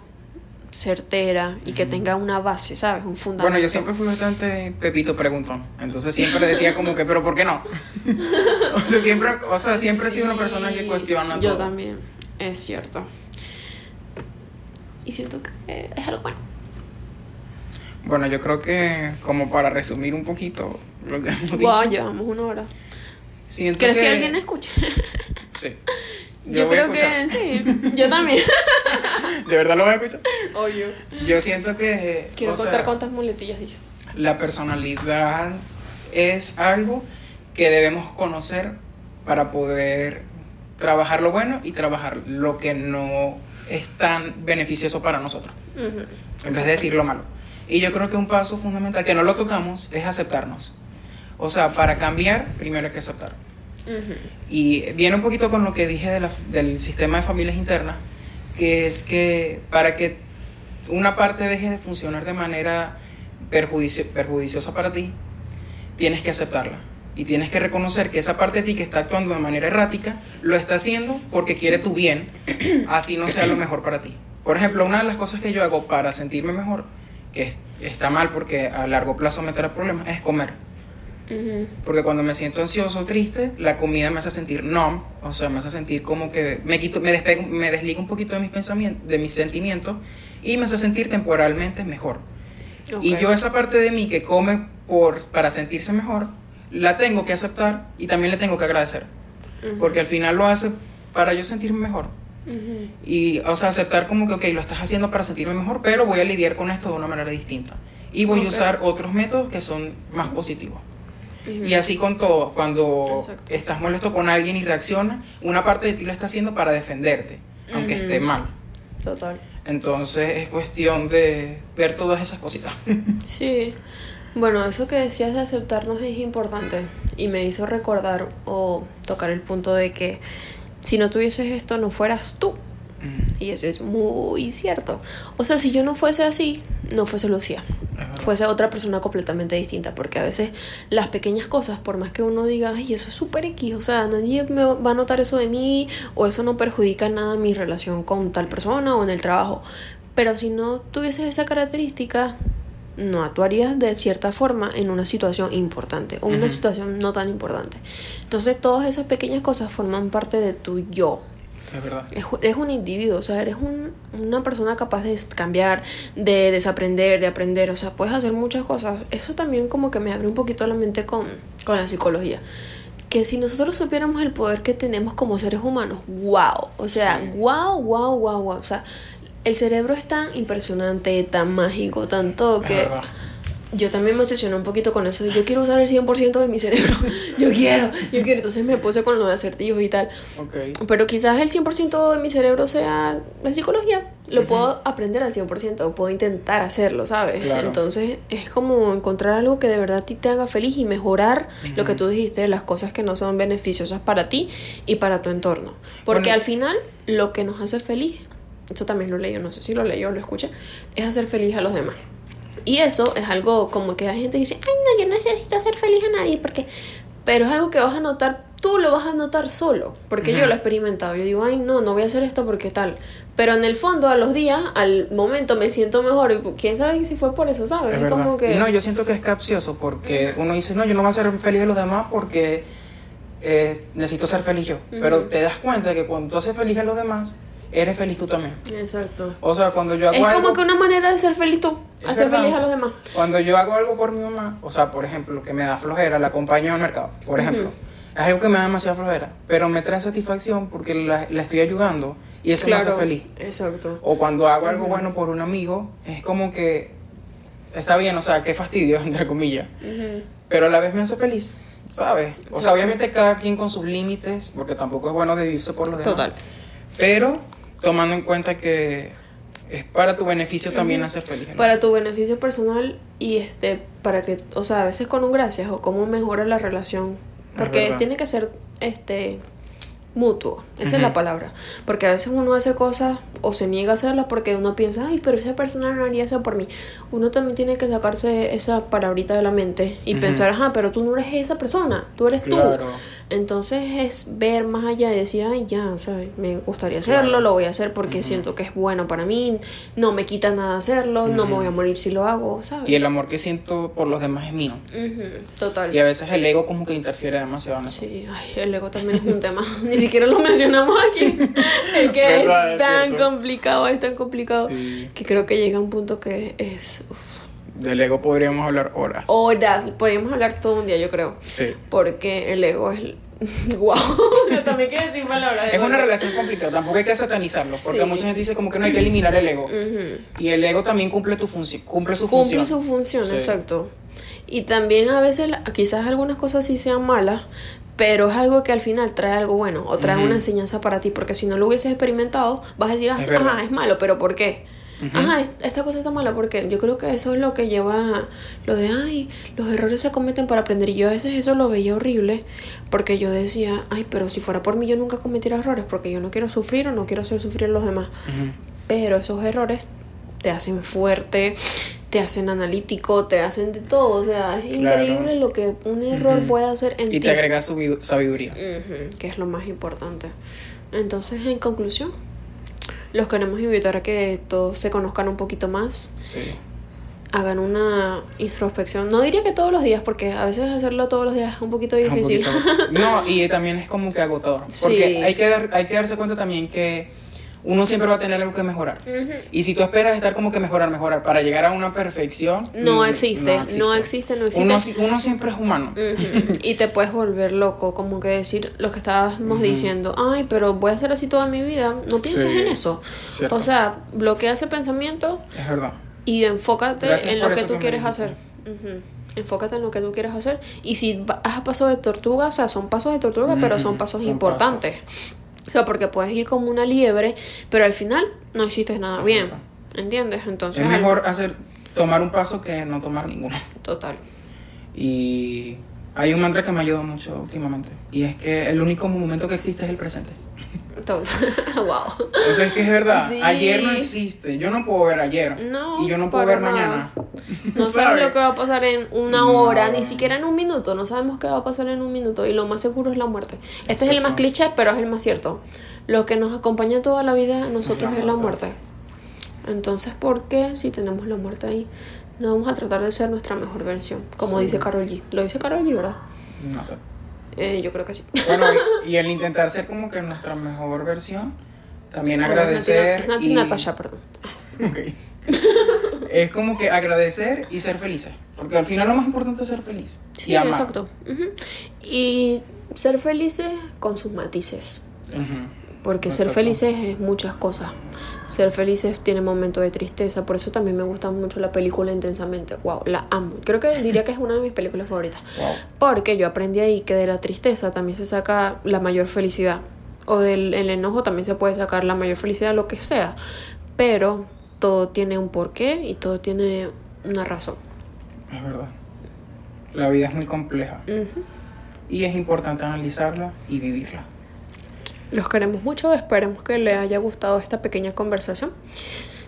certera y que tenga una base, ¿sabes? Un fundamento. Bueno, yo siempre fui bastante Pepito preguntón. Entonces siempre decía como que, pero ¿por qué no? (laughs) o sea, siempre, o sea, siempre he sido una persona que cuestiona Yo todo. también, es cierto. Y siento que es algo bueno. Bueno, yo creo que como para resumir un poquito lo que hemos Wow, dicho. llevamos una hora. Siento ¿Crees que, que alguien escuche? (laughs) Sí. Yo, creo que sí. Yo también. (laughs) ¿De verdad lo voy a escuchar? Obvio. Yo siento que Quiero contar sea, cuántas muletillas dije. la personalidad es algo que debemos conocer para poder trabajar lo bueno y trabajar lo que no es tan beneficioso para nosotros, en vez de decir lo malo. Y yo creo que un paso fundamental, que no lo tocamos, es aceptarnos. O sea, para cambiar, primero hay que aceptar. Y viene un poquito con lo que dije de la- del sistema de familias internas, que es que para que una parte deje de funcionar de manera perjudici- perjudiciosa para ti, tienes que aceptarla. Y tienes que reconocer que esa parte de ti que está actuando de manera errática, lo está haciendo porque quiere tu bien, así no sea lo mejor para ti. Por ejemplo, una de las cosas que yo hago para sentirme mejor, que es- está mal porque a largo plazo me trae problemas, es comer. Porque cuando me siento ansioso o triste, la comida me hace sentir numb, o sea, me hace sentir como que me quito, me despego, me desligo un poquito de mis pensamientos, de mis sentimientos y me hace sentir temporalmente mejor. Y yo esa parte de mí que come por para sentirse mejor, la tengo que aceptar y también le tengo que agradecer. Porque al final lo hace para yo sentirme mejor. Y, o sea, aceptar como que, ok, lo estás haciendo para sentirme mejor, pero voy a lidiar con esto de una manera distinta. Y voy a usar otros métodos que son más positivos. Y así con todo, cuando Exacto. estás molesto con alguien y reacciona, una parte de ti lo está haciendo para defenderte, aunque esté mal. Total. Entonces es cuestión de ver todas esas cositas. (laughs) Sí. Bueno, eso que decías de aceptarnos es importante y me hizo recordar o tocar el punto de que si no tuvieses esto no fueras tú. Y eso es muy cierto. O sea, si yo no fuese así, no fuese Lucía. Fuese otra persona completamente distinta. Porque a veces las pequeñas cosas, por más que uno diga, ay, eso es súper X, o sea, nadie me va a notar eso de mí, o eso no perjudica nada mi relación con tal persona o en el trabajo. Pero si no tuvieses esa característica, no actuarías de cierta forma en una situación importante o una Ujú. situación no tan importante. Entonces, todas esas pequeñas cosas forman parte de tu yo. Es verdad. Es- Eres un individuo, o sea, eres un- una persona capaz de cambiar, de desaprender, de aprender, o sea, puedes hacer muchas cosas. Eso también como que me abre un poquito la mente con, con la psicología. Que si nosotros supiéramos el poder que tenemos como seres humanos, wow, o sea, Sí. wow, wow, wow, wow, o sea, el cerebro es tan impresionante, tan mágico, tan todo Es que verdad. Yo también me obsesioné un poquito con eso. Yo quiero usar el 100% de mi cerebro. (laughs) Yo quiero, yo quiero. Entonces me puse con lo de acertijos y tal. Ok. Pero quizás el 100% de mi cerebro sea la psicología. Lo puedo aprender al 100%, puedo intentar hacerlo, ¿sabes? Claro. Entonces es como encontrar algo que de verdad a ti te haga feliz y mejorar lo que tú dijiste, las cosas que no son beneficiosas para ti y para tu entorno. Porque Bueno. al final lo que nos hace feliz, eso también lo leí, no sé si lo leí o lo escuché, es hacer feliz a los demás. Y eso es algo como que hay gente que dice, ay no, yo no necesito hacer feliz a nadie porque... Pero es algo que vas a notar, tú lo vas a notar solo, porque yo lo he experimentado. Yo digo, ay no, no voy a hacer esto porque tal. Pero en el fondo, a los días, al momento me siento mejor. Y quién sabe si fue por eso, ¿sabes? Es como que... No, yo siento que es capcioso porque uno dice, no, yo no voy a ser feliz de los demás porque eh, necesito ser feliz yo. Pero te das cuenta de que cuando tú haces feliz a los demás, eres feliz tú también. Exacto. O sea, cuando yo hago Es como algo- que una manera de ser feliz tú, hacer verdad. feliz a los demás. Cuando yo hago algo por mi mamá, o sea, por ejemplo, que me da flojera, la acompaño al mercado, por ejemplo. Es algo que me da demasiada flojera, pero me trae satisfacción porque la, la estoy ayudando y eso me hace feliz. Exacto. O cuando hago algo bueno por un amigo, es como que está bien, o sea, qué fastidio, (laughs) entre comillas. Pero a la vez me hace feliz, ¿sabes? O sea, obviamente cada quien con sus límites, porque tampoco es bueno vivirse por los demás. Total. Pero tomando en cuenta que es para tu beneficio también hacer feliz. ¿no? Para tu beneficio personal y este, para que, o sea, a veces con un gracias o cómo mejora la relación. Porque tiene que ser, este, mutuo, esa es la palabra. Porque a veces uno hace cosas o se niega a hacerlas porque uno piensa, ay, pero esa persona no haría eso por mí. Uno también tiene que sacarse esa palabrita de la mente y pensar, ajá, pero tú no eres esa persona, tú eres Claro. tú. Entonces es ver más allá y decir, ay, ya, ¿sabes? Me gustaría hacerlo, lo voy a hacer porque siento que es bueno para mí, no me quita nada hacerlo, no me voy a morir si lo hago, ¿sabes? Y el amor que siento por los demás es mío. Ujú, total. Y a veces el ego como que interfiere demasiado en eso. Sí, ay, el ego también es un tema. (laughs) Ni siquiera lo mencionamos aquí. (laughs) Es que es tan complicado, es tan complicado. Sí. Que creo que llega un punto que es uf, Del ego podríamos hablar horas. horas. Podríamos hablar todo un día, yo creo. Sí. Porque el ego es. wow. (laughs) Yo también quiero decir palabras. Es una relación complicada, tampoco hay que satanizarlo, porque Sí. mucha gente dice como que no hay que eliminar el ego. Y el ego también cumple tu función, cumple su Cumple función. su función, Sí. exacto. Y también a veces, quizás algunas cosas sí sean malas, pero es algo que al final trae algo bueno o trae una enseñanza para ti, porque si no lo hubieses experimentado, vas a decir, ah, Es ajá, es malo, pero ¿por qué? Ajá, es- esta cosa está mala porque yo creo que eso es lo que lleva lo de, ay, los errores se cometen para aprender. Y yo a veces eso lo veía horrible porque yo decía, ay, pero si fuera por mí yo nunca cometiera errores porque yo no quiero sufrir o no quiero hacer sufrir a los demás. Pero esos errores te hacen fuerte, te hacen analítico, te hacen de todo. O sea, es Claro. increíble lo que un error puede hacer en Y ti. te agrega sabidu- sabiduría. Que es lo más importante. Entonces, en conclusión, los queremos invitar a que todos se conozcan un poquito más, Sí. hagan una introspección. No diría que todos los días, porque a veces hacerlo todos los días es un poquito un difícil. poquito- (laughs) No, y también es como que agotador. Sí. Porque hay, que dar, hay que darse cuenta también que uno siempre va a tener algo que mejorar. Y si tú esperas estar como que mejorar, mejorar, para llegar a una perfección. No existe, no existe, no existe. Uno, si- uno siempre es humano. Y te puedes volver loco, como que decir lo que estábamos diciendo, ay, pero voy a hacer así toda mi vida, no pienses Sí, en eso. cierto. O sea, bloquea ese pensamiento Es verdad. y enfócate Gracias en lo que tú que quieres hacer. Enfócate en lo que tú quieres hacer. Y si vas a paso de tortuga, o sea, son pasos de tortuga, pero son pasos son importantes. Sea, porque puedes ir como una liebre, pero al final no hiciste nada bien. ¿Entiendes? Entonces, Es mejor hacer tomar un paso que no tomar ninguno. Total. Y hay un mantra que me ayuda mucho últimamente. Y es que el único momento que existe es el presente. Total. (laughs) wow. O sea, es que es verdad. Sí. Ayer no existe. Yo no puedo ver ayer. No, y yo no puedo ver nada. mañana. No sabes (laughs) ¿Sabes? lo que va a pasar en una No. hora, ni siquiera en un minuto. No sabemos qué va a pasar en un minuto. Y lo más seguro es la muerte. Este es el más cliché, pero es el más cierto. Lo que nos acompaña toda la vida a nosotros La es la muerte. muerte. Entonces, ¿por qué si tenemos la muerte ahí? No vamos a tratar de ser nuestra mejor versión. Como dice Carol G. Lo dice Carol G, ¿verdad? No sé. Eh, yo creo que sí. Bueno, y, y el (laughs) intentar ser como que nuestra mejor versión, también Bueno, agradecer. Es y- Natasha, perdón. Es como que agradecer y ser felices. Porque al final lo más importante es ser feliz. Sí, y amar. exacto. Y ser felices con sus matices. Ujú. Porque ser felices es muchas cosas. Ser felices tiene momentos de tristeza. Por eso también me gusta mucho la película intensamente. Wow, la amo. Creo que diría que es una de mis películas favoritas. Wow. Porque yo aprendí ahí que de la tristeza también se saca la mayor felicidad. O del el enojo también se puede sacar la mayor felicidad, lo que sea. Pero todo tiene un porqué y todo tiene una razón. Es verdad. La vida es muy compleja. Y es importante analizarla y vivirla. Los queremos mucho, esperemos que les haya gustado esta pequeña conversación.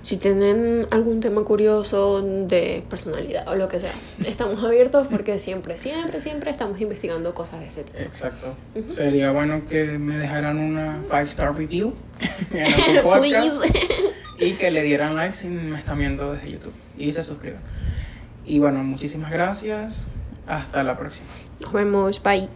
Si tienen algún tema curioso de personalidad o lo que sea, estamos abiertos porque siempre, siempre, siempre estamos investigando cosas de ese tipo. Exacto. Sería bueno que me dejaran una 5 star review (laughs) en (laughs) Podcast y que le dieran like si me están viendo desde YouTube y se suscriban. Y bueno, muchísimas gracias. Hasta la próxima. Nos vemos, bye.